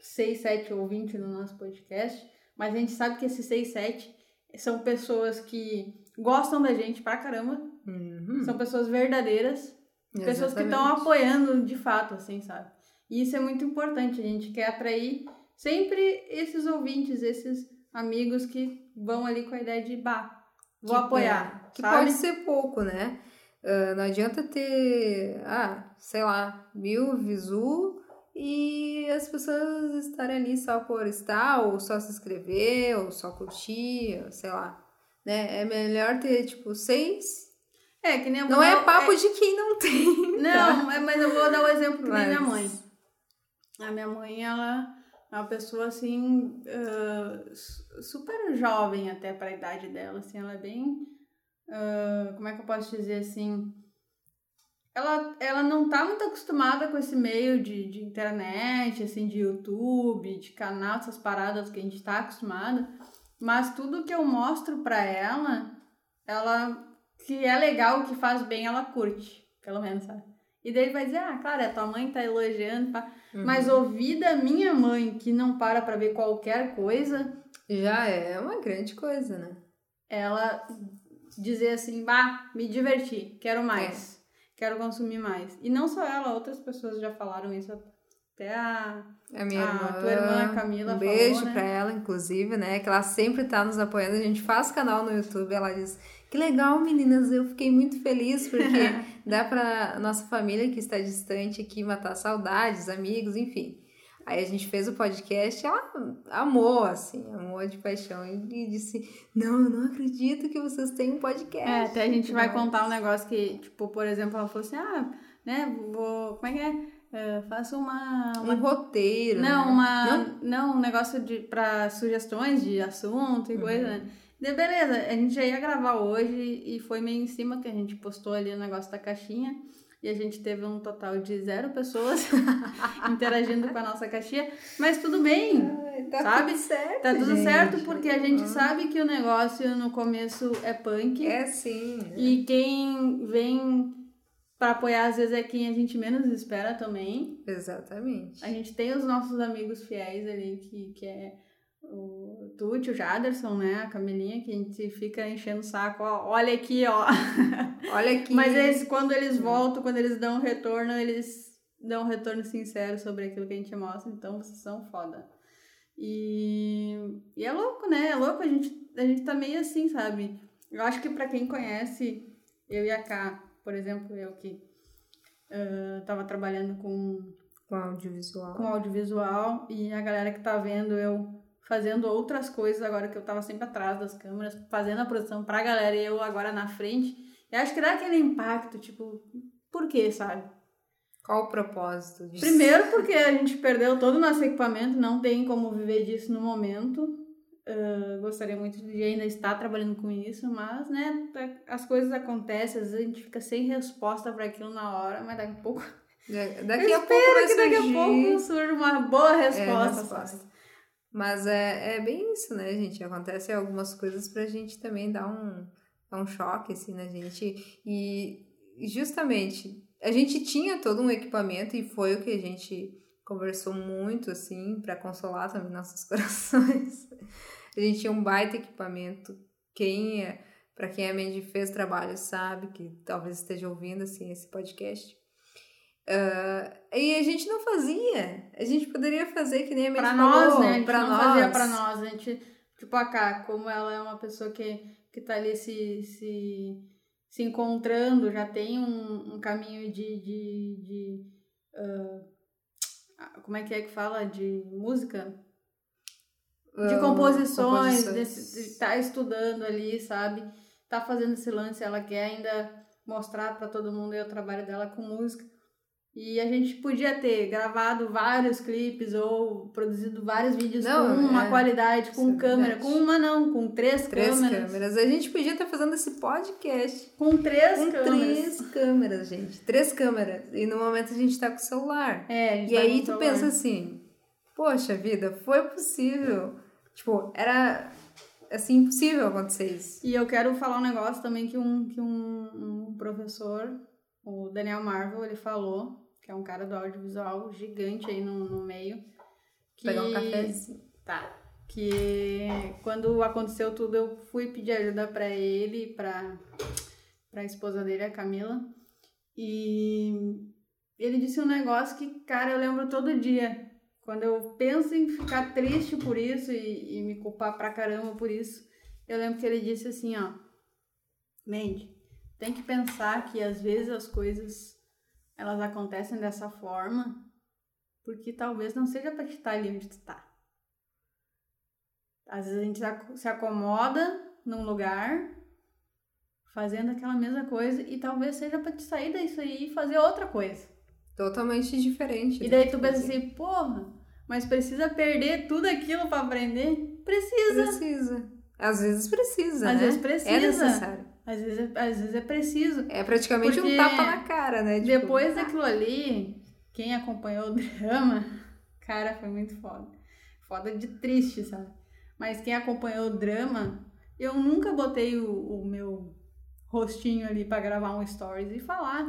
A: 6, 7 ou 20 no nosso podcast, mas a gente sabe que esses 6, 7 são pessoas que gostam da gente pra caramba,
B: Uhum.
A: são pessoas verdadeiras, pessoas que estão
B: Exatamente.
A: apoiando de fato, assim, sabe? E isso é muito importante, a gente quer atrair sempre esses ouvintes, esses amigos que vão ali com a ideia de, bah, vou
B: Que-
A: apoiar,
B: é, que pode ser pouco, né? Ah, não adianta ter, ah, sei lá, mil visu e as pessoas estarem ali só por estar, ou só se inscrever, ou só curtir, ou sei lá. Né? É melhor ter, tipo, seis.
A: É, que nem a
B: Não é papo de quem não tem.
A: Não, é- mas eu vou dar o exemplo que nem minha
B: Mas-
A: mãe. A minha mãe, ela é uma pessoa assim, su- super jovem até para a idade dela, assim, ela é bem, ah, como é que eu posso dizer assim, ela, ela não tá muito acostumada com esse meio de, de internet, assim, de YouTube, de canal, essas paradas que a gente tá acostumada, mas tudo que eu mostro pra ela, ela, que é legal, que faz bem, ela curte, pelo menos, sabe? E daí ele vai dizer, ah, claro, a tua mãe tá elogiando, pá.
B: Uhum.
A: mas ouvir da minha mãe, que não para pra ver qualquer coisa,
B: Já é uma grande coisa, né?
A: ela dizer assim, bah, me diverti, quero mais, quero consumir mais. E não só ela, outras pessoas já falaram isso, até a,
B: A minha
A: a
B: irmã.
A: tua irmã Camila
B: Um beijo
A: falou, né?
B: pra ela, inclusive, né? Que ela sempre tá nos apoiando. A gente faz canal no YouTube. Ela diz: Que legal, meninas. Eu fiquei muito feliz porque dá pra nossa família que está distante aqui matar saudades, amigos, enfim. Aí a gente fez o podcast ela amou, assim, amou de paixão. E disse: Não, eu não acredito que vocês têm um podcast.
A: É, até a gente vai contar um negócio que, tipo, por exemplo, ela falou assim, ah, né, vou, como é que é? É, faço uma, uma
B: Um roteiro.
A: Não,
B: né?
A: uma.
B: Não?
A: Não, um negócio de, pra sugestões de assunto e coisa, né? De, beleza, a gente já ia gravar hoje e foi meio em cima que a gente postou ali o negócio da caixinha. E a gente teve um total de zero pessoas interagindo com a nossa caixinha. Mas tudo bem,
B: Ai, tá
A: sabe?
B: tudo certo.
A: tá tudo
B: gente.
A: certo, porque a gente
B: Uhum.
A: sabe que o negócio no começo é punk.
B: É sim. né?
A: E quem vem pra apoiar, às vezes, é quem a gente menos espera também.
B: Exatamente.
A: A gente tem os nossos amigos fiéis ali, que, que é o Tuti, o Jaderson, né? A Camilinha, que a gente fica enchendo o saco, ó, olha aqui, ó.
B: Olha aqui.
A: Mas eles, quando eles voltam, quando eles dão um retorno, eles dão um retorno sincero sobre aquilo que a gente mostra, então vocês são foda. E, e é louco, né? É louco, a gente, a gente tá meio assim, sabe? Eu acho que pra quem conhece eu e a Ká, por exemplo, eu que ah, tava trabalhando com
B: Com audiovisual.
A: com audiovisual e a galera que tá vendo eu fazendo outras coisas agora que eu tava sempre atrás das câmeras, fazendo a produção pra galera e eu agora na frente. Eu acho que dá aquele impacto, tipo, por quê, sabe?
B: Qual o propósito disso?
A: Primeiro porque a gente perdeu todo o nosso equipamento, não tem como viver disso no momento. Ah, gostaria muito de ainda estar trabalhando com isso, mas, né, as coisas acontecem, às vezes a gente fica sem resposta para aquilo na hora, mas daqui a pouco
B: Da- Daqui a pouco vai
A: que daqui a pouco surja uma boa
B: É,
A: resposta.
B: resposta.
A: sabe?
B: Mas é, é bem isso, né, gente? Acontece algumas coisas pra gente também dar um, dar um choque, assim, na gente. E e justamente, a gente tinha todo um equipamento e foi o que a gente conversou muito, assim, pra consolar também nossos corações. A gente tinha um baita equipamento. Quem é, para quem a Mandy fez trabalho sabe que talvez esteja ouvindo assim esse podcast. Uh, e a gente não fazia. A gente poderia fazer que nem a Mandy
A: pra
B: falou.
A: nós, né? A gente
B: pra
A: não
B: nós.
A: fazia pra nós. A gente, tipo, a Cá, como ela é uma pessoa que, que tá ali se, se, se encontrando, já tem um, um caminho de. de, de ah, como é que é que fala? De música? De
B: Ah,
A: composições,
B: composições.
A: desse- estar estudando ali, sabe? Tá fazendo esse lance, ela quer ainda mostrar pra todo mundo aí o trabalho dela com música. E a gente podia ter gravado vários clipes ou produzido vários vídeos
B: Não,
A: com uma
B: é,
A: qualidade, com
B: é
A: câmera,
B: verdade.
A: com uma não, com três,
B: Três
A: câmeras.
B: câmeras. A gente podia estar fazendo esse podcast
A: Com três
B: com
A: câmeras.
B: três câmeras, gente. Três câmeras. E no momento a gente tá com o celular.
A: É, a gente
B: E
A: tá
B: aí tu
A: celular.
B: pensa assim, poxa vida, foi possível. Tipo, era assim, impossível acontecer isso.
A: E eu quero falar um negócio também que um, que um, um professor, o Daniel Marvel, ele falou, que é um cara do audiovisual gigante aí no, no meio. Que,
B: Pegar um cafezinho.
A: Tá. Que quando aconteceu tudo, eu fui pedir ajuda pra ele e pra, pra esposa dele, a Camila. E ele disse um negócio que, cara, eu lembro todo dia. Quando eu penso em ficar triste por isso e, e me culpar pra caramba por isso, eu lembro que ele disse assim, ó. Mandy, tem que pensar que às vezes as coisas elas acontecem dessa forma porque talvez não seja pra te estar ali onde tu tá. Às vezes a gente se ac- se acomoda num lugar fazendo aquela mesma coisa e talvez seja pra te sair disso aí e fazer outra coisa.
B: Totalmente diferente.
A: E daí tu pensa assim, porra, mas precisa perder tudo aquilo pra aprender? Precisa.
B: Precisa. Às vezes precisa,
A: Às
B: né?
A: vezes precisa.
B: É necessário.
A: Às vezes é, às vezes é preciso.
B: É praticamente um tapa na cara, né? Tipo,
A: Depois daquilo ali, quem acompanhou o drama, cara, foi muito foda. Foda de triste, sabe? Mas quem acompanhou o drama, eu nunca botei o, o meu rostinho ali pra gravar um stories e falar.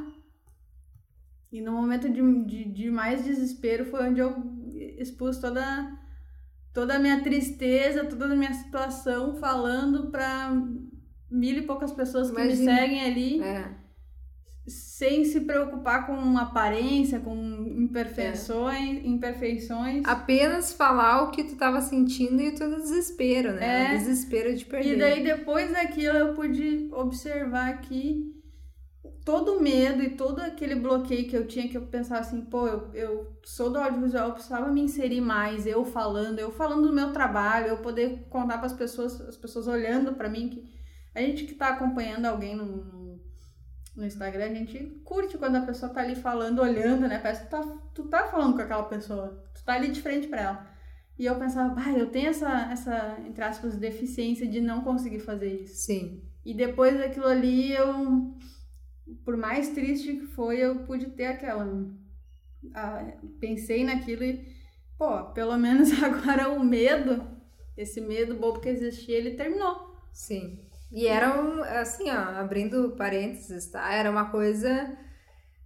A: E no momento de, de, de mais desespero foi onde eu expus toda, toda a minha tristeza, toda a minha situação, falando pra mil e poucas pessoas que me
B: Imagina.
A: seguem ali
B: É.
A: sem se preocupar com aparência, com imperfeições, imperfeições.
B: Apenas falar o que tu tava sentindo e o teu desespero, né?
A: É.
B: O desespero de perder.
A: E daí depois daquilo eu pude observar que todo o medo e todo aquele bloqueio que eu tinha, que eu pensava assim, pô, eu, eu sou do audiovisual, eu precisava me inserir mais, eu falando, eu falando do meu trabalho, eu poder contar para as pessoas, as pessoas olhando para mim que a gente que tá acompanhando alguém no, no, no Instagram, a gente curte quando a pessoa tá ali falando, olhando, né? Parece que tu tá, tu tá falando com aquela pessoa, tu tá ali de frente para ela. E eu pensava, bah, eu tenho essa, essa, entre aspas, deficiência de não conseguir fazer isso.
B: Sim.
A: E depois daquilo ali, eu, por mais triste que foi, eu pude ter aquela. ah, pensei naquilo e, pô, pelo menos agora o medo, esse medo bobo que existia, ele terminou.
B: Sim. E era um, assim, ó, abrindo parênteses, tá? Era uma coisa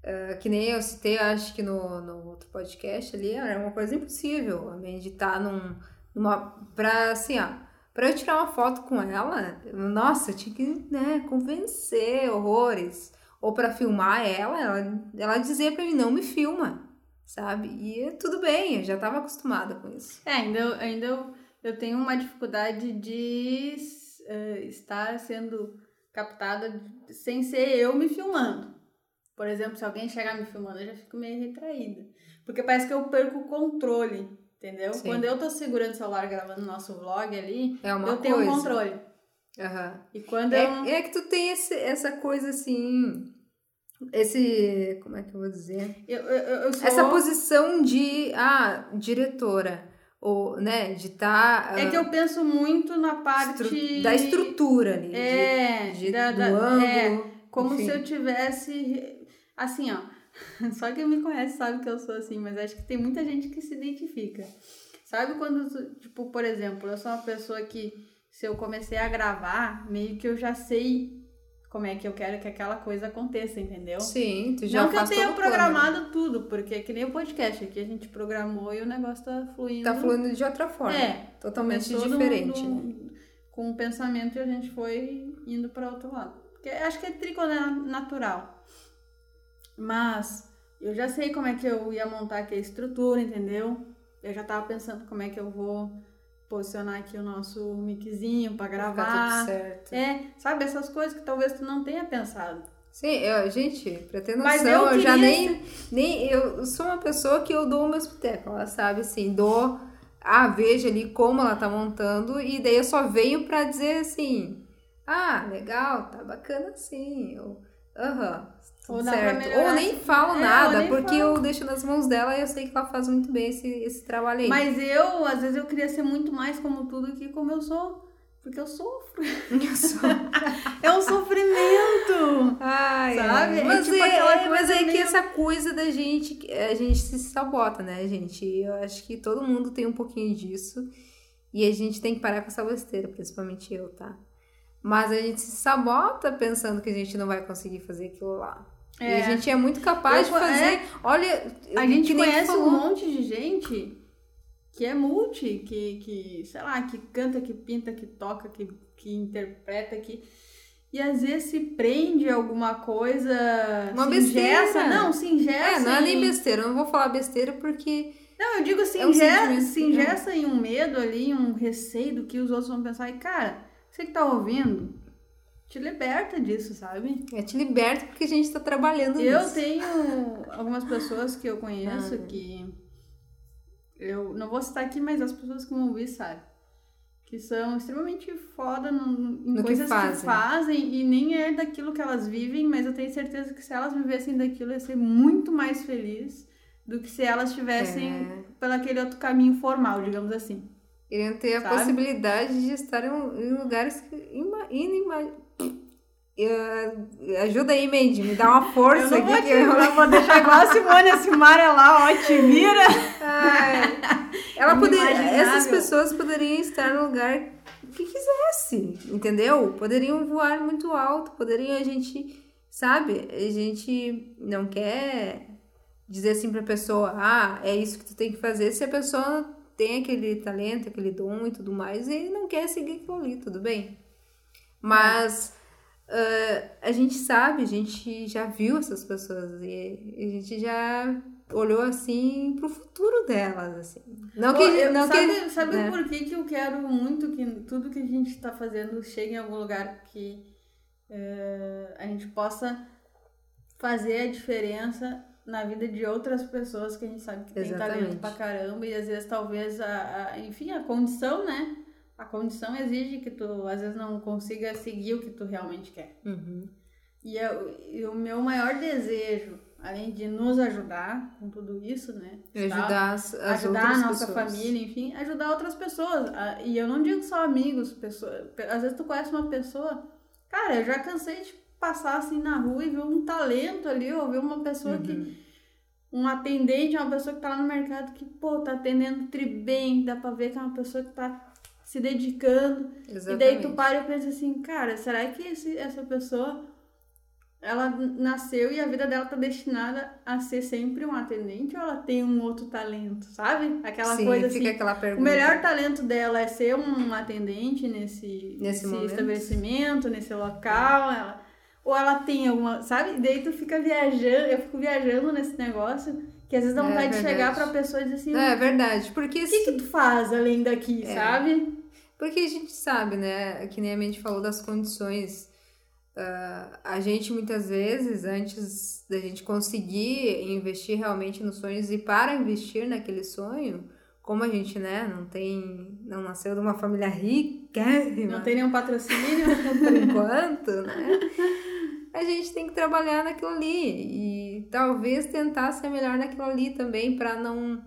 B: ah, que nem eu citei, acho que no, no outro podcast ali, era uma coisa impossível. Mandy tá num, numa. Pra, assim, ó, pra eu tirar uma foto com ela, nossa, eu tinha que, né, convencer horrores. Ou pra filmar ela, ela, ela dizia pra mim, não me filma, sabe? E tudo bem, eu já tava acostumada com isso.
A: É, ainda, ainda eu, eu tenho uma dificuldade de eh, estar sendo captada sem ser eu me filmando. Por exemplo, se alguém chegar me filmando, eu já fico meio retraída. Porque parece que eu perco o controle, entendeu?
B: Sim.
A: Quando eu tô segurando o celular gravando nosso vlog ali,
B: É
A: eu tenho
B: coisa.
A: um controle.
B: Aham.
A: E quando eu.
B: É, é que tu tem esse, essa coisa assim. Esse. Como é que eu vou dizer?
A: Eu, eu, eu sou...
B: Essa posição de. Ah, diretora. Ou, né? De estar.
A: É que eu penso muito na parte.
B: Da estrutura ali.
A: É,
B: de, de-
A: da-
B: do
A: da-
B: ângulo.
A: é, Como
B: enfim.
A: se eu tivesse. Assim, ó. Só quem me conhece sabe que eu sou assim, mas acho que tem muita gente que se identifica. Sabe quando, tipo, por exemplo, eu sou uma pessoa que, se eu comecei a gravar, meio que eu já sei como é que eu quero que aquela coisa aconteça, entendeu?
B: Sim, tu já
A: Não que eu tenha
B: todo o plano.
A: programado tudo, porque é que nem o podcast aqui a gente programou e o negócio tá fluindo.
B: Tá fluindo de outra forma.
A: É,
B: Totalmente diferente,
A: num-
B: né?
A: Com um pensamento e a gente foi indo para outro lado. Porque acho que é tricô né, natural. Mas eu já sei como é que eu ia montar aqui a estrutura, entendeu? Eu já tava pensando como é que eu vou posicionar aqui o nosso miczinho para
B: Ficar tudo
A: gravar.
B: certo.
A: É, sabe, essas coisas que talvez tu não tenha pensado.
B: Sim, eu, gente, pra ter noção, eu,
A: eu
B: já nem, nem. Eu sou uma pessoa que eu dou o meu espetáculo, ela sabe assim, dou. Ah, vejo ali como ela tá montando, e daí eu só venho pra dizer assim: ah, legal, tá bacana assim. Aham, tudo
A: Ou
B: certo. Ou nem
A: assim.
B: falo
A: É,
B: nada,
A: nem
B: porque
A: falo.
B: eu deixo nas mãos dela e eu sei que ela faz muito bem esse, esse trabalho aí.
A: Mas eu, às vezes, eu queria ser muito mais como tudo que como eu sou. Porque eu sofro.
B: Eu sou-
A: É um sofrimento.
B: Ai,
A: Sabe? É
B: Mas
A: tipo
B: é, é, mas é que
A: meio-
B: essa coisa da gente, a gente se sabota, né, gente? Eu acho que todo mundo tem um pouquinho disso. E a gente tem que parar com essa besteira, principalmente eu, tá? Mas a gente se sabota pensando que a gente não vai conseguir fazer aquilo lá. E
A: É.
B: a gente é muito capaz
A: Eu
B: de fazer.
A: é.
B: Olha,
A: A gente conhece um monte de gente que é multi, que, que, sei lá, que canta, que pinta, que toca, que, que interpreta, que. E às vezes se prende alguma coisa.
B: Uma
A: se
B: besteira.
A: engessa. Não, se engessa.
B: É, não é nem
A: em-
B: besteira, eu não vou falar besteira porque.
A: Não, eu digo se,
B: É um
A: inge-
B: sentimento,
A: se ingessa em um medo ali, um receio do que os outros vão pensar. E, cara, você que tá ouvindo, te liberta disso, sabe?
B: É te liberta porque a gente tá trabalhando
A: Eu
B: nisso.
A: tenho algumas pessoas que eu conheço
B: Ah.
A: que. Eu não vou citar aqui, mas as pessoas que vão ouvir sabem. Que são extremamente foda no, em
B: No que
A: coisas que
B: fazem.
A: fazem e nem é daquilo que elas vivem, mas eu tenho certeza que se elas vivessem daquilo, ia ser muito mais feliz do que se elas estivessem
B: É.
A: pelo aquele outro caminho formal, digamos assim.
B: Iriam ter a
A: Sabe?
B: possibilidade de estar em, em lugares que Eh, ajuda aí, Mandy, me dá uma força
A: eu não vou,
B: aqui.
A: te,
B: eu-
A: eu vou deixar igual a Simone, a Simara lá, ó, te vira.
B: Ai. Ela poderia,
A: Inimaginável.
B: essas pessoas poderiam estar no lugar que quisesse, entendeu? Poderiam voar muito alto, poderiam a gente, sabe? A gente não quer dizer assim pra pessoa, ah, é isso que tu tem que fazer, se a pessoa tem aquele talento, aquele dom e tudo mais, e não quer seguir aquilo ali, tudo bem. Mas ah, a gente sabe, a gente já viu essas pessoas e a gente já olhou assim pro futuro delas, assim. Não que,
A: eu-
B: não
A: sabe
B: que,
A: sabe
B: né?
A: por que, que eu quero muito que tudo que a gente está fazendo chegue em algum lugar que eh, a gente possa fazer a diferença na vida de outras pessoas que a gente sabe que tem
B: Exatamente.
A: talento pra caramba e às vezes talvez a, a- enfim a condição né a condição exige que tu às vezes não consiga seguir o que tu realmente quer
B: Uhum.
A: e, eu- e o meu maior desejo além de nos ajudar com tudo isso né tal,
B: Ajudar as, as
A: ajudar a nossa
B: pessoas.
A: família, enfim, ajudar outras pessoas. Ah, E eu não digo só amigos, pessoas. Às vezes tu conhece uma pessoa, cara, eu já cansei de passar assim na rua e ver um talento ali, ou ver uma pessoa
B: Uhum.
A: que. Um atendente, uma pessoa que tá lá no mercado que, pô, tá atendendo tri bem, dá pra ver que é uma pessoa que tá se dedicando.
B: Exatamente.
A: E daí tu para e pensa assim, cara, será que esse, essa pessoa ela nasceu e a vida dela tá destinada a ser sempre um atendente ou ela tem um outro talento, sabe? Aquela
B: Sim,
A: coisa
B: fica
A: assim.
B: aquela
A: O melhor talento dela é ser um atendente nesse,
B: Nesse momento.
A: estabelecimento, nesse local, ela- ou ela tem alguma, sabe? E daí tu fica viajando, eu fico viajando nesse negócio, que às vezes dá
B: É
A: vontade de
B: verdade.
A: chegar pra pessoa e dizer assim,
B: Não, é verdade, porque
A: o que que tu faz além daqui,
B: É.
A: sabe?
B: Porque a gente sabe, né? Que nem a gente falou das condições. ah, a gente muitas vezes, antes da gente conseguir investir realmente nos sonhos e para investir naquele sonho, como a gente, né, não tem. não nasceu de uma família rica,
A: Não tem nenhum patrocínio.
B: por enquanto, né? A gente tem que trabalhar naquilo ali e talvez tentar ser melhor naquilo ali também para não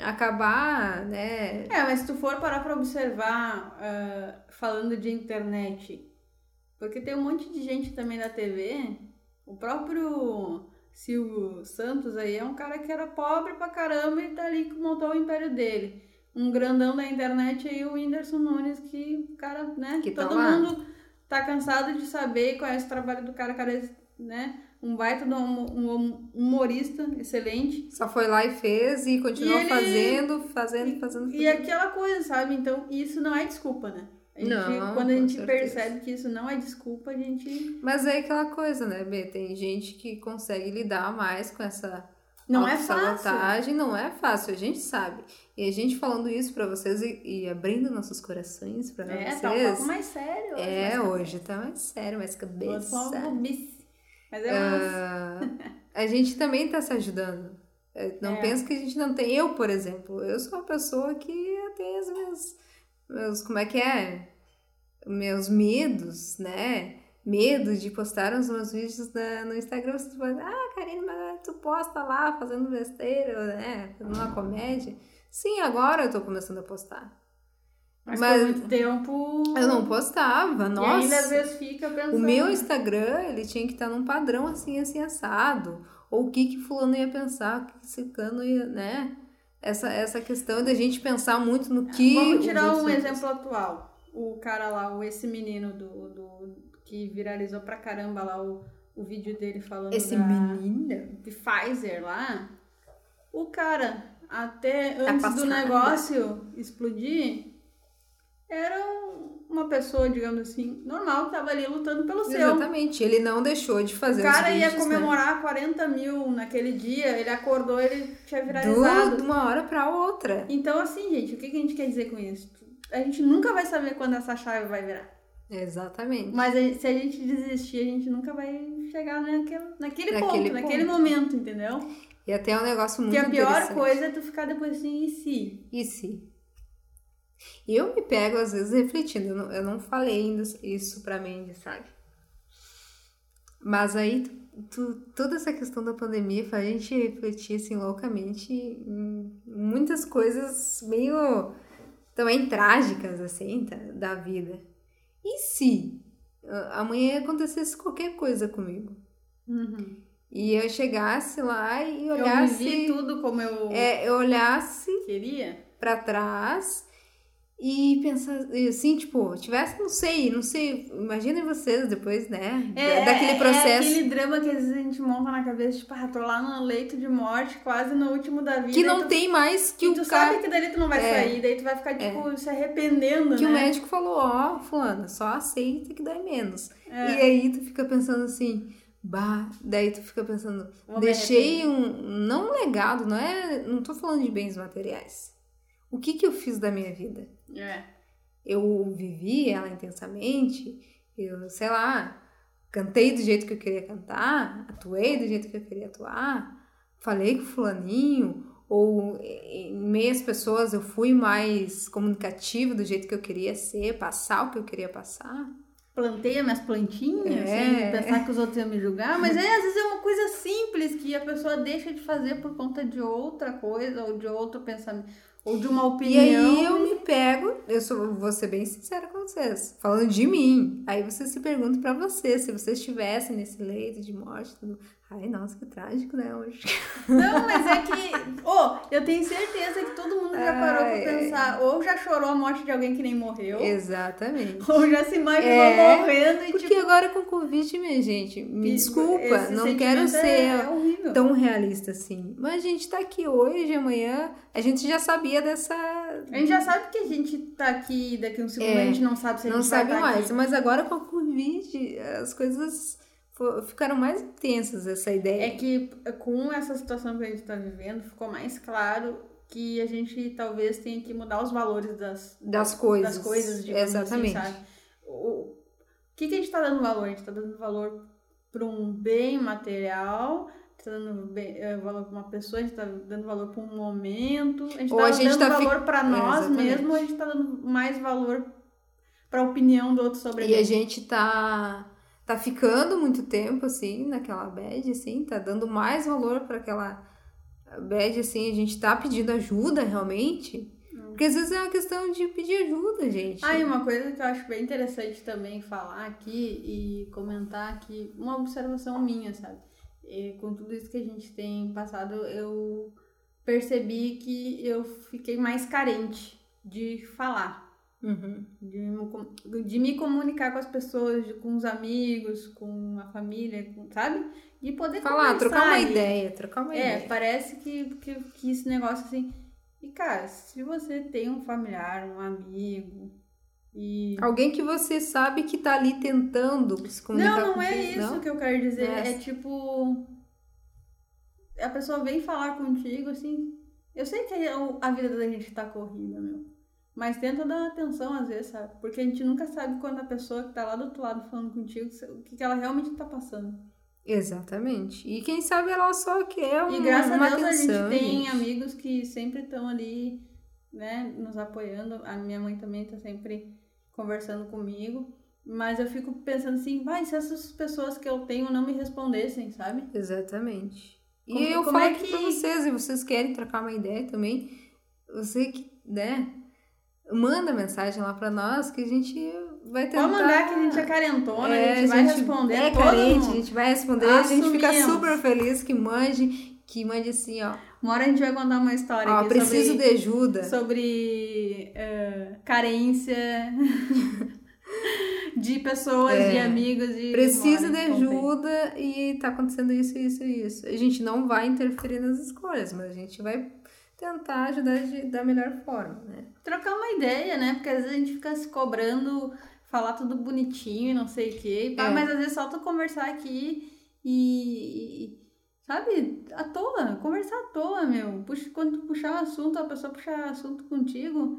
B: acabar, né?
A: É, mas se tu for parar pra observar, ah, falando de internet, porque tem um monte de gente também da TV, o próprio Silvio Santos aí é um cara que era pobre pra caramba e tá ali que montou o império dele. Um grandão da internet aí, o Whindersson Nunes, que, cara, né,
B: Que tá
A: todo
B: lá.
A: mundo tá cansado de saber qual é esse trabalho do cara, cara, né? Um baita de um humorista excelente.
B: Só foi lá e fez e continuou e ele... fazendo, fazendo, fazendo, fazendo.
A: E aquela coisa, sabe? Então, isso não é desculpa, né? A gente, não, quando a gente certeza. percebe que isso não é desculpa, a gente.
B: Mas é aquela coisa, né, B? Tem gente que consegue lidar mais com essa
A: não é fácil.
B: não é fácil, a gente sabe. E a gente falando isso para vocês e, e, abrindo nossos corações para é, vocês. É, tá
A: um pouco mais sério.
B: Hoje, é, mais hoje tá mais sério, mais cabeça.
A: Mas é uh,
B: A gente também tá se ajudando. É, não é. penso que a gente não tem. Eu, por exemplo, eu sou uma pessoa que tem as minhas. Meus, como é que é? Meus medos, né? medo de postar os meus vídeos na, no Instagram, você fala, ah, Karine, mas tu posta lá fazendo besteira, né? Fazendo uma comédia. Sim, agora eu tô começando a postar.
A: Mas, mas por muito tempo.
B: Eu não postava, nossa.
A: E ainda às vezes fica pensando.
B: O meu Instagram, ele tinha que estar num padrão assim, assim, assado. Ou o que que fulano ia pensar, o que esse cano ia, né? Essa, essa questão da gente pensar muito no que.
A: Vamos tirar um exemplo atual. O cara lá, o esse menino do, do que viralizou pra caramba lá o, o vídeo dele falando
B: Esse da, menino?
A: de Pfizer lá. O cara, até tá antes do negócio explodir, era uma pessoa, digamos assim, normal, que tava ali lutando pelo
B: seu. Exatamente, ele não deixou de fazer
A: O cara
B: vídeos,
A: ia comemorar né? 40 mil naquele dia, ele acordou, ele tinha viralizado.
B: De uma hora pra outra.
A: Então, assim, gente, o que, que a gente quer dizer com isso? A gente nunca vai saber quando essa chave vai virar.
B: Exatamente.
A: Mas se a gente desistir, a gente nunca vai chegar naquele, naquele, naquele ponto, ponto, naquele momento, entendeu?
B: E até é um negócio muito
A: Porque a pior coisa é tu ficar depois assim, e se?
B: E se? E eu me pego, às vezes, refletindo. Eu não, eu não falei ainda isso pra mim, sabe? Mas aí, tu, toda essa questão da pandemia faz a gente refletir, assim, loucamente em muitas coisas meio também trágicas, assim, da vida. E se amanhã acontecesse qualquer coisa comigo?
A: Uhum.
B: E eu chegasse lá e olhasse.
A: Eu vivi tudo como eu.
B: É, eu olhasse.
A: Queria?
B: Pra trás e pensar assim, tipo, tivesse, não sei, não sei, imaginem vocês depois, né?
A: É,
B: daquele processo. É
A: aquele drama que às vezes a gente monta na cabeça, tipo, ah, tô lá no leito de morte, quase no último da vida.
B: Que não tu, tem mais que o
A: tu
B: cara...
A: sabe que dali tu não vai é, sair, daí tu vai ficar, tipo, é. se arrependendo,
B: que
A: né?
B: o médico falou, ó, oh, fulana, só aceita que dói menos. É. E aí tu fica pensando assim, bah, daí tu fica pensando, Vou deixei um, não um legado, não é, não tô falando de bens materiais. O que que eu fiz da minha vida?
A: É.
B: Eu vivi ela intensamente, eu, sei lá, cantei do jeito que eu queria cantar, atuei do jeito que eu queria atuar, falei com fulaninho, ou em meias pessoas eu fui mais comunicativo do jeito que eu queria ser, passar o que eu queria passar.
A: Plantei as minhas plantinhas, é. sem pensar que os outros iam me julgar, mas é, às vezes é uma coisa simples que a pessoa deixa de fazer por conta de outra coisa ou de outro pensamento ou de uma opinião.
B: E aí eu me pego, eu sou, vou ser bem sincera com vocês, falando de mim. Aí você se pergunta para você, se você estivesse nesse leito de morte, tudo, Ai, nossa, que trágico, né, hoje.
A: Não, mas é que, oh, eu tenho certeza que todo mundo já parou Ai, pra pensar, ou já chorou a morte de alguém que nem morreu.
B: Exatamente.
A: Ou já se imaginou é, morrendo e
B: Porque
A: tipo...
B: agora com Covid, minha gente, me desculpa, não quero ser é, tão realista assim. Mas a gente tá aqui hoje, amanhã, a gente já sabia dessa...
A: A gente já sabe que a gente tá aqui, daqui um segundo é, a gente não sabe se a gente
B: não sabe
A: tá
B: mais,
A: aqui.
B: mas agora com a Covid, as coisas ficaram mais intensas essa ideia.
A: É que com essa situação que a gente está vivendo, ficou mais claro que a gente talvez tenha que mudar os valores das,
B: das coisas.
A: Das coisas,
B: assim, Exatamente.
A: Assim, o, que, que a gente está dando valor? A gente está dando valor para um bem material, está dando bem, é, valor para uma pessoa, a gente está dando valor para um momento, a gente está dando tá valor fi... para nós é, mesmos, a gente está dando mais valor para a opinião do outro sobre
B: E a gente está tá ficando muito tempo, assim, naquela bad, assim, tá dando mais valor para aquela bad, assim, a gente tá pedindo ajuda realmente. Porque às vezes é uma questão de pedir ajuda, gente.
A: Ah, e uma coisa que eu acho bem interessante também falar aqui e comentar aqui, uma observação minha, sabe? E com tudo isso que a gente tem passado, eu percebi que eu fiquei mais carente de falar.
B: Uhum.
A: De, me- de me comunicar com as pessoas, de- com os amigos, com a família, com- sabe? De poder
B: Falar, trocar uma ideia, trocar uma
A: É,
B: ideia.
A: parece que, que, que esse negócio assim. E, cara, se você tem um familiar, um amigo, e.
B: Alguém que você sabe que tá ali tentando se comunicar
A: Não, não é
B: contigo,
A: isso
B: não?
A: que eu quero dizer.
B: Não é
A: É, tipo. A pessoa vem falar contigo, assim. Eu sei que a vida da gente tá corrida, meu. Mas tenta dar atenção às vezes, sabe? Porque a gente nunca sabe quando a pessoa que tá lá do outro lado falando contigo, o que, que ela realmente tá passando.
B: Exatamente. E quem sabe ela só quer um,
A: E graças
B: uma
A: a Deus
B: atenção.
A: a gente tem amigos que sempre estão ali, né, nos apoiando. A minha mãe também tá sempre conversando comigo. Mas eu fico pensando assim, vai, se essas pessoas que eu tenho não me respondessem, sabe?
B: Exatamente. E
A: Como-
B: eu
A: como
B: falo
A: é
B: aqui
A: que-
B: pra vocês, e vocês querem trocar uma ideia também, você que, né, manda mensagem lá pra nós que a gente vai tentar...
A: Pode mandar que a gente é carentona,
B: É,
A: a gente vai responder.
B: É carente,
A: mundo.
B: a gente vai responder, a gente fica
A: Assumimos.
B: super feliz que mande, que mande assim, ó,
A: Uma hora a gente vai contar uma história
B: ó, preciso
A: sobre,
B: de ajuda.
A: sobre eh, carência de pessoas,
B: É.
A: de amigos. De
B: Preciso
A: uma
B: de
A: a gente
B: ajuda e tá acontecendo isso, isso e isso. A gente não vai interferir nas escolhas, mas a gente vai tentar ajudar de, da melhor forma, né?
A: trocar uma ideia, né? Porque às vezes a gente fica se cobrando, falar tudo bonitinho e não sei o quê. pá,
B: É.
A: Mas às vezes só tu conversar aqui e, e- Sabe? À toa. Conversar à toa, meu. Puxa, quando tu puxar o assunto, a pessoa puxar assunto contigo.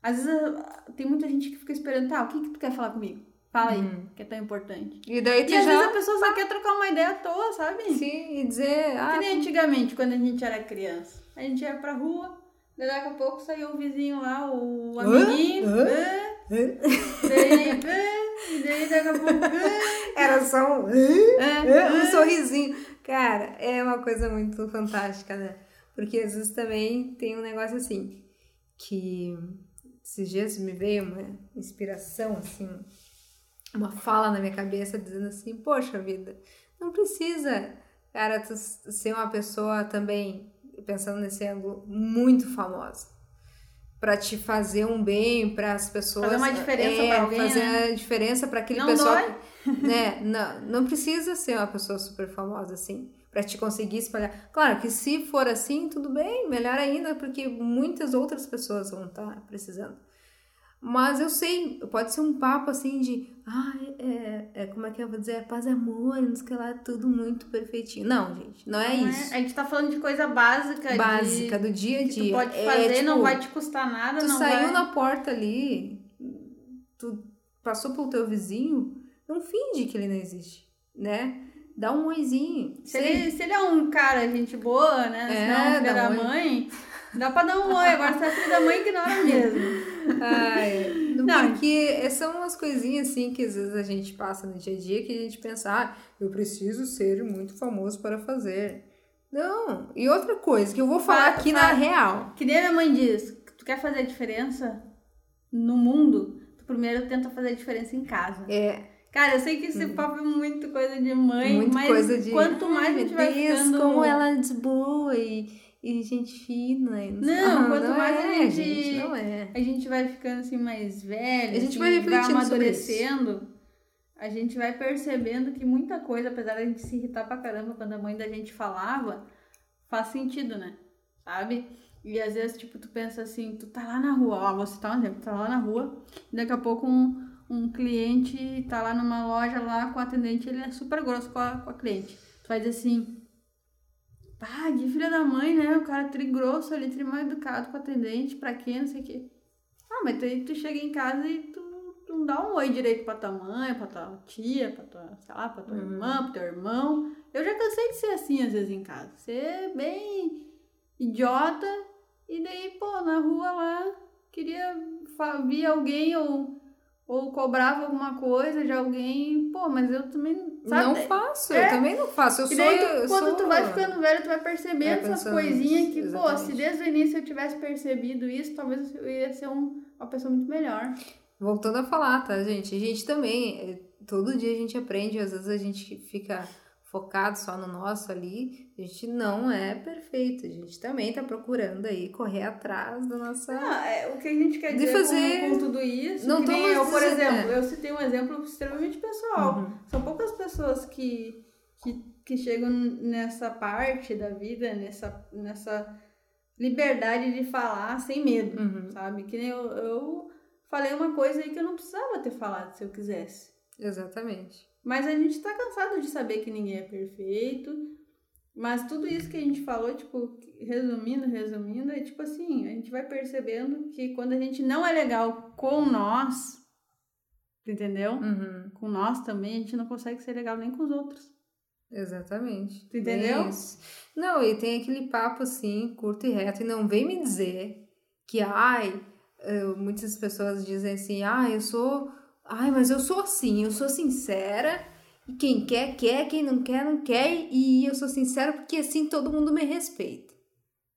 A: Às vezes ah, tem muita gente que fica esperando, tá, o que, que tu quer falar comigo? Fala aí,
B: Hum.
A: que é tão importante.
B: E daí tu
A: E às
B: já...
A: vezes a pessoa só quer trocar uma ideia à toa, sabe?
B: Sim, e dizer... Ah,
A: Que nem antigamente, quando a gente era criança. A gente ia pra rua, daqui a pouco saiu o vizinho lá, o amiguinho.
B: Hã?
A: "Hã?" Daí, daí daqui a pouco.
B: Era só um...
A: "Hã?
B: um
A: Hã?"
B: sorrisinho. Cara, é uma coisa muito fantástica, né? Porque às vezes também tem um negócio assim, que esses dias me veio uma inspiração, assim, uma fala na minha cabeça dizendo assim, poxa vida, não precisa, cara, tu ser uma pessoa também, pensando nesse ângulo, muito famosa. Pra te fazer um bem para as pessoas.
A: Fazer uma diferença
B: é,
A: pra alguém,
B: Fazer
A: né?
B: a diferença para aquele
A: Não
B: pessoal
A: dói.
B: né? Não, não precisa ser uma pessoa super famosa assim para te conseguir espalhar. Claro que se for assim, tudo bem, melhor ainda, porque muitas outras pessoas vão estar precisando. Mas eu sei, pode ser um papo assim de, ah, é, é como é que eu vou dizer, é paz e amor, não sei o que lá, tudo muito perfeitinho. Não, gente, não é
A: Não
B: isso.
A: A gente tá falando de coisa básica.
B: Básica
A: de,
B: do dia a
A: que tu
B: dia.
A: pode
B: É,
A: fazer, não
B: tipo,
A: vai te custar nada,
B: Tu
A: não
B: saiu
A: vai.
B: na porta ali, tu passou pelo teu vizinho, não finge que ele não existe, né? Dá um oizinho.
A: Se ele, se ele é um cara, gente boa, né? Se
B: É,
A: não é filho da mãe, dá pra dar um oi. Agora se é filho da mãe, ignora mesmo.
B: Ai,
A: Não.
B: porque são umas coisinhas assim que às vezes a gente passa no dia a dia que a gente pensa, ah, eu preciso ser muito famoso para fazer. Não, e outra coisa que eu vou falar
A: Fa-
B: aqui
A: fa-
B: na real.
A: Que nem a minha mãe diz, tu quer fazer a diferença no mundo, tu primeiro tenta fazer a diferença em casa.
B: É,
A: Cara, eu sei que esse papo é muito coisa de mãe,
B: muito
A: mas
B: coisa de.
A: quanto mais
B: "Ai,
A: a gente vai ficando...
B: como ela é de boa e, e gente fina. E
A: Não, quanto
B: não
A: mais
B: é,
A: a gente-
B: Não é.
A: A gente vai ficando assim mais velho,
B: A gente
A: assim,
B: vai refletindo sobre
A: amadurecendo, a gente vai percebendo que muita coisa, apesar da gente se irritar pra caramba quando a mãe da gente falava, faz sentido, né? Sabe? E às vezes, tipo, tu pensa assim, tu tá lá na rua, ó, vou citar um exemplo, tu tá lá na rua, e daqui a pouco um, um cliente tá lá numa loja lá com o atendente, ele é super grosso com a, com a cliente. Tu faz assim, pá, de filha da mãe, né? O cara tri grosso ali, tri mal educado com o atendente, pra quê, não sei o quê. Ah, mas tu, tu chega em casa e tu, tu não dá um oi direito pra tua mãe, pra tua tia, pra tua, sei lá, pra tua
B: Uhum.
A: irmã, pro teu irmão. Eu já cansei de ser assim às vezes em casa. Ser bem idiota e daí, pô, na rua lá, queria vir alguém ou, ou cobrava alguma coisa de alguém, pô, mas eu também, sabe?
B: Não faço,
A: É.
B: eu também não faço. Eu
A: E
B: sou.
A: daí, tu-
B: eu
A: quando
B: sou...
A: tu vai ficando velho, tu vai percebendo essas coisinhas
B: nisso,
A: que, pô,
B: exatamente.
A: se desde o início eu tivesse percebido isso, talvez eu ia ser um- uma pessoa muito melhor.
B: Voltando a falar, tá, gente? A gente também, é, todo dia a gente aprende, às vezes a gente fica focado só no nosso ali, a gente não é perfeito. A gente também tá procurando aí correr atrás da nossa.
A: Ah, é, o que a gente quer
B: De
A: dizer
B: fazer-
A: com, com tudo isso.
B: Não
A: que nem eu, por
B: dizendo-
A: exemplo,
B: é.
A: eu citei um exemplo extremamente pessoal.
B: Uhum.
A: São poucas pessoas que, que, que chegam nessa parte da vida, nessa, nessa liberdade de falar sem medo,
B: Uhum.
A: sabe? Que nem eu, eu falei uma coisa aí que eu não precisava ter falado se eu quisesse.
B: Exatamente.
A: Mas a gente tá cansado de saber que ninguém é perfeito. Mas tudo isso que a gente falou, tipo, resumindo, resumindo, é tipo assim, a gente vai percebendo que quando a gente não é legal com nós, entendeu?
B: Uhum.
A: Com nós também, a gente não consegue ser legal nem com os outros.
B: Exatamente.
A: Tu entendeu?
B: Não, e tem aquele papo assim, curto e reto, e não vem me dizer que, ai, eh, muitas pessoas dizem assim, ah, eu sou. Ai, mas eu sou assim, eu sou sincera, e quem quer, quer, quem não quer, não quer, e eu sou sincera porque assim todo mundo me respeita,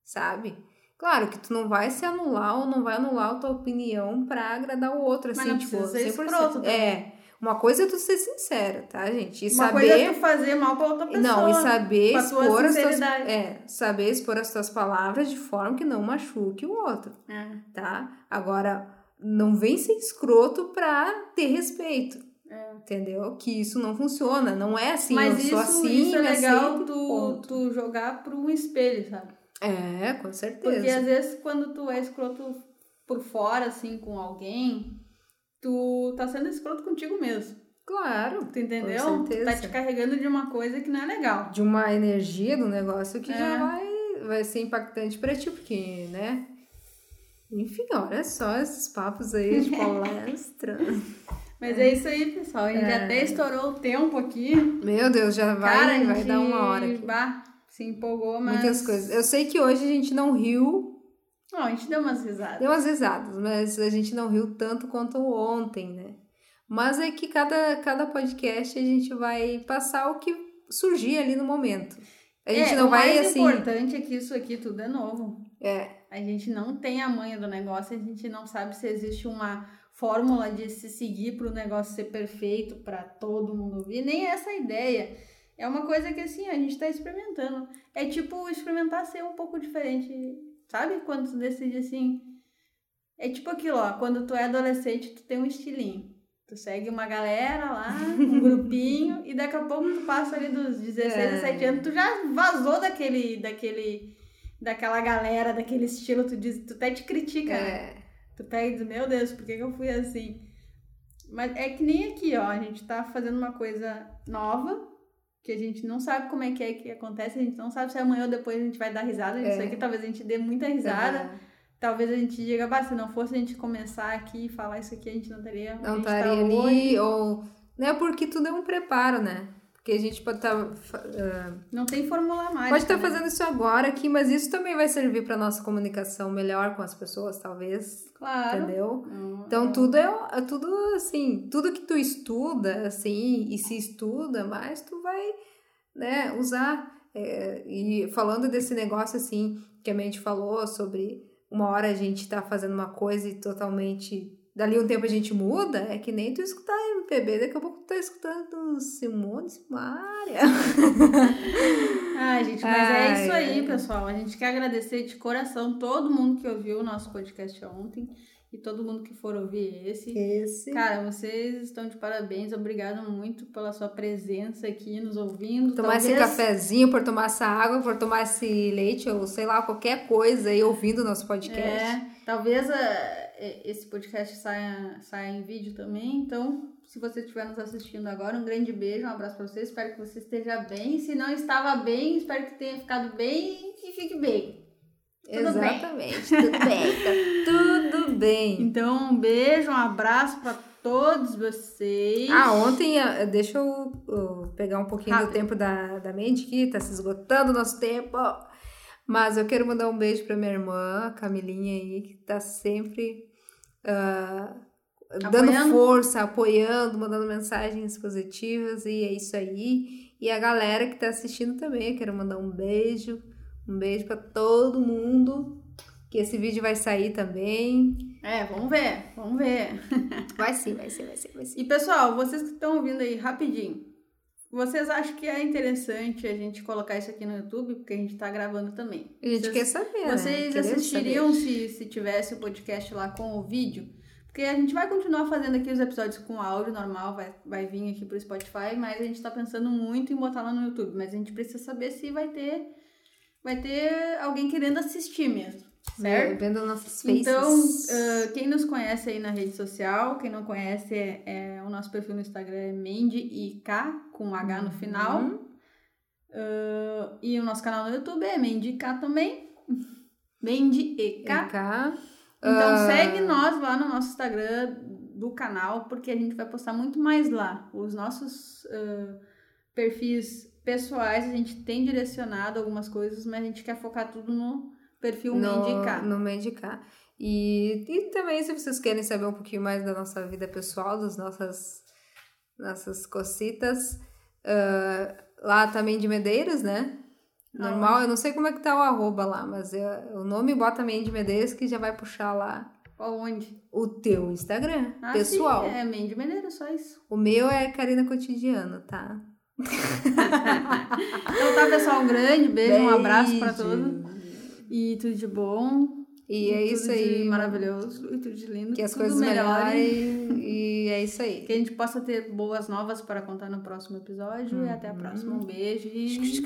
B: sabe? Claro que tu não vai se anular ou não vai anular a tua opinião pra agradar o outro,
A: Mas
B: assim,
A: não
B: tipo,
A: ser
B: 100%.
A: escroto também.
B: É. Uma coisa é tu ser sincera, tá, gente? E
A: Uma
B: saber
A: coisa é tu fazer mal pra outra pessoa.
B: não, e saber expor as tuas, é, saber expor as tuas palavras de forma que não machuque o outro,
A: É,
B: tá? Agora, não vem ser escroto pra ter respeito.
A: é.
B: Entendeu? Que isso não funciona, não é assim,
A: Mas
B: eu
A: isso,
B: sou assim,
A: isso é legal
B: aceito,
A: tu,
B: ponto.
A: tu jogar pro um espelho, sabe?
B: É, com certeza.
A: Porque às vezes quando tu é escroto por fora, assim, com alguém, tu tá sendo escroto contigo mesmo.
B: Claro,
A: Tu entendeu?
B: Com
A: Tu tá
B: certeza.
A: te carregando de uma coisa que não é legal.
B: de uma energia do negócio que
A: É.
B: já vai, vai ser impactante pra ti, porque, né? Enfim, olha só esses papos aí de palestra.
A: Mas é, isso aí, pessoal. A gente
B: É.
A: até estourou o tempo aqui.
B: Meu Deus, já vai,
A: Cara,
B: vai
A: gente
B: dar uma hora aqui.
A: bah, se empolgou, mas.
B: Muitas coisas. Eu sei que hoje a gente não riu,
A: Não, a gente deu umas risadas.
B: deu umas risadas, mas a gente não riu tanto quanto ontem, né? Mas é que cada, cada podcast a gente vai passar o que surgir ali no momento. A gente
A: É,
B: não
A: o
B: vai
A: mais
B: assim.
A: importante é que isso aqui tudo é novo.
B: É,
A: A gente não tem a manha do negócio, a gente não sabe se existe uma fórmula de se seguir para o negócio ser perfeito para todo mundo ouvir. Nem essa ideia. É uma coisa que assim, a gente está experimentando. É tipo experimentar ser um pouco diferente, sabe? Quando tu decide assim. É tipo aquilo, ó, quando tu é adolescente, tu tem um estilinho. Tu segue uma galera lá, um grupinho, e daqui a pouco tu passa ali dos 16,
B: É.
A: 17 anos, tu já vazou daquele, daquele, daquela galera, daquele estilo, tu diz, tu até te critica, né?
B: é,
A: Tu pega e diz, meu Deus, por que, eu fui assim? Mas é que nem aqui, ó, a gente tá fazendo uma coisa nova, que a gente não sabe como é que é que acontece, a gente não sabe se amanhã ou depois a gente vai dar risada nisso
B: É.
A: aqui, talvez a gente dê muita risada,
B: aham.
A: talvez a gente diga, bah, se não fosse a gente começar aqui e falar isso aqui, a gente não teria onde a
B: não
A: gente tá
B: estaria ali,
A: hoje.
B: ou. Né, porque tudo é um preparo, né? Porque a gente pode estar.
A: Não tem fórmula mágica.
B: pode estar
A: né?
B: fazendo isso agora aqui, mas isso também vai servir para nossa comunicação melhor com as pessoas, talvez.
A: Claro.
B: Entendeu?
A: Hum,
B: Então
A: é.
B: tudo é, é tudo assim, tudo que tu estuda, assim, e se estuda mais, tu vai, né, usar. É, e falando desse negócio assim, que a mente falou sobre uma hora a gente tá fazendo uma coisa e totalmente. Dali um tempo a gente muda, é que nem tu escutar MPB, daqui a pouco tu tá escutando Simone Simaria.
A: Ah, gente, mas é
B: Ai,
A: isso aí,
B: ai.
A: pessoal. A gente quer agradecer de coração todo mundo que ouviu o nosso podcast ontem e todo mundo que for ouvir esse.
B: Esse.
A: Cara, vocês estão de parabéns. Obrigado muito pela sua presença aqui nos ouvindo.
B: Tomar esse
A: Talvez-
B: cafezinho, por tomar essa água, por tomar esse leite, ou sei lá, qualquer coisa aí ouvindo o nosso podcast.
A: É, talvez ah, é, esse podcast saia, saia em vídeo também. Então, se você estiver nos assistindo agora, um grande beijo, um abraço pra você. Espero que você esteja bem. Se não estava bem, espero que tenha ficado bem e fique bem. Tudo bem.
B: Exatamente, tudo bem, tá tudo bem.
A: Então, um beijo, um abraço pra todos vocês.
B: Ah, ontem, ah, deixa eu, eu pegar um pouquinho
A: Rápido.
B: do tempo da, da mente aqui, tá se esgotando o nosso tempo. Mas eu quero mandar um beijo pra minha irmã, Camilinha aí, que tá sempre ah, dando força, apoiando, mandando mensagens positivas, e é isso aí. E a galera que tá assistindo também, eu quero mandar um beijo, um beijo pra todo mundo, que esse vídeo vai sair também.
A: É, vamos ver, vamos ver.
B: Vai sim, vai ser, vai ser, vai ser.
A: E pessoal, vocês que estão ouvindo aí rapidinho, Vocês acham que é interessante a gente colocar isso aqui no YouTube? Porque a gente tá gravando também.
B: A gente
A: vocês,
B: quer saber, né?
A: Vocês
B: Queremos
A: assistiriam
B: saber.
A: se, se tivesse o podcast lá com o vídeo? Porque a gente vai continuar fazendo aqui os episódios com áudio normal, vai, vai vir aqui pro Spotify, mas a gente tá pensando muito em botar lá no YouTube. Mas a gente precisa saber se vai ter, vai ter alguém querendo assistir mesmo, certo?
B: Vendo nossas faces.
A: Então, ah, quem nos conhece aí na rede social, quem não conhece, é, é o nosso perfil no Instagram é MendiIK, com H no final.
B: Uhum.
A: Ah, e o nosso canal no YouTube é MendiIK também. MendiEK.
B: EK.
A: Então
B: Ah.
A: segue nós lá no nosso Instagram do canal, porque a gente vai postar muito mais lá. Os nossos perfis pessoais, a gente tem direcionado algumas coisas, mas a gente quer focar tudo no perfil MendiIK.
B: no Medicar. E, e também, se vocês querem saber um pouquinho mais da nossa vida pessoal, das nossas, nossas cocitas, ah, lá também de Medeiros, né? Normal, eu não sei como é que tá o arroba lá, mas é- o nome bota Mendy Medeiros que já vai puxar lá
A: Onde?
B: o teu Instagram,
A: Ah,
B: pessoal.
A: Sim, é Mendy Meneiro, só isso.
B: O meu é Karina Cotidiano, tá?
A: Então tá, pessoal, um grande beijo, um abraço pra
B: Beijo.
A: todos. E tudo de bom.
B: E é
A: tudo
B: isso
A: de
B: aí.
A: maravilhoso e tudo de lindo.
B: Que as
A: tudo
B: coisas
A: melhore.
B: melhorem. E é isso aí.
A: Que a gente possa ter boas novas para contar no próximo episódio. E até a próxima. Um beijo e.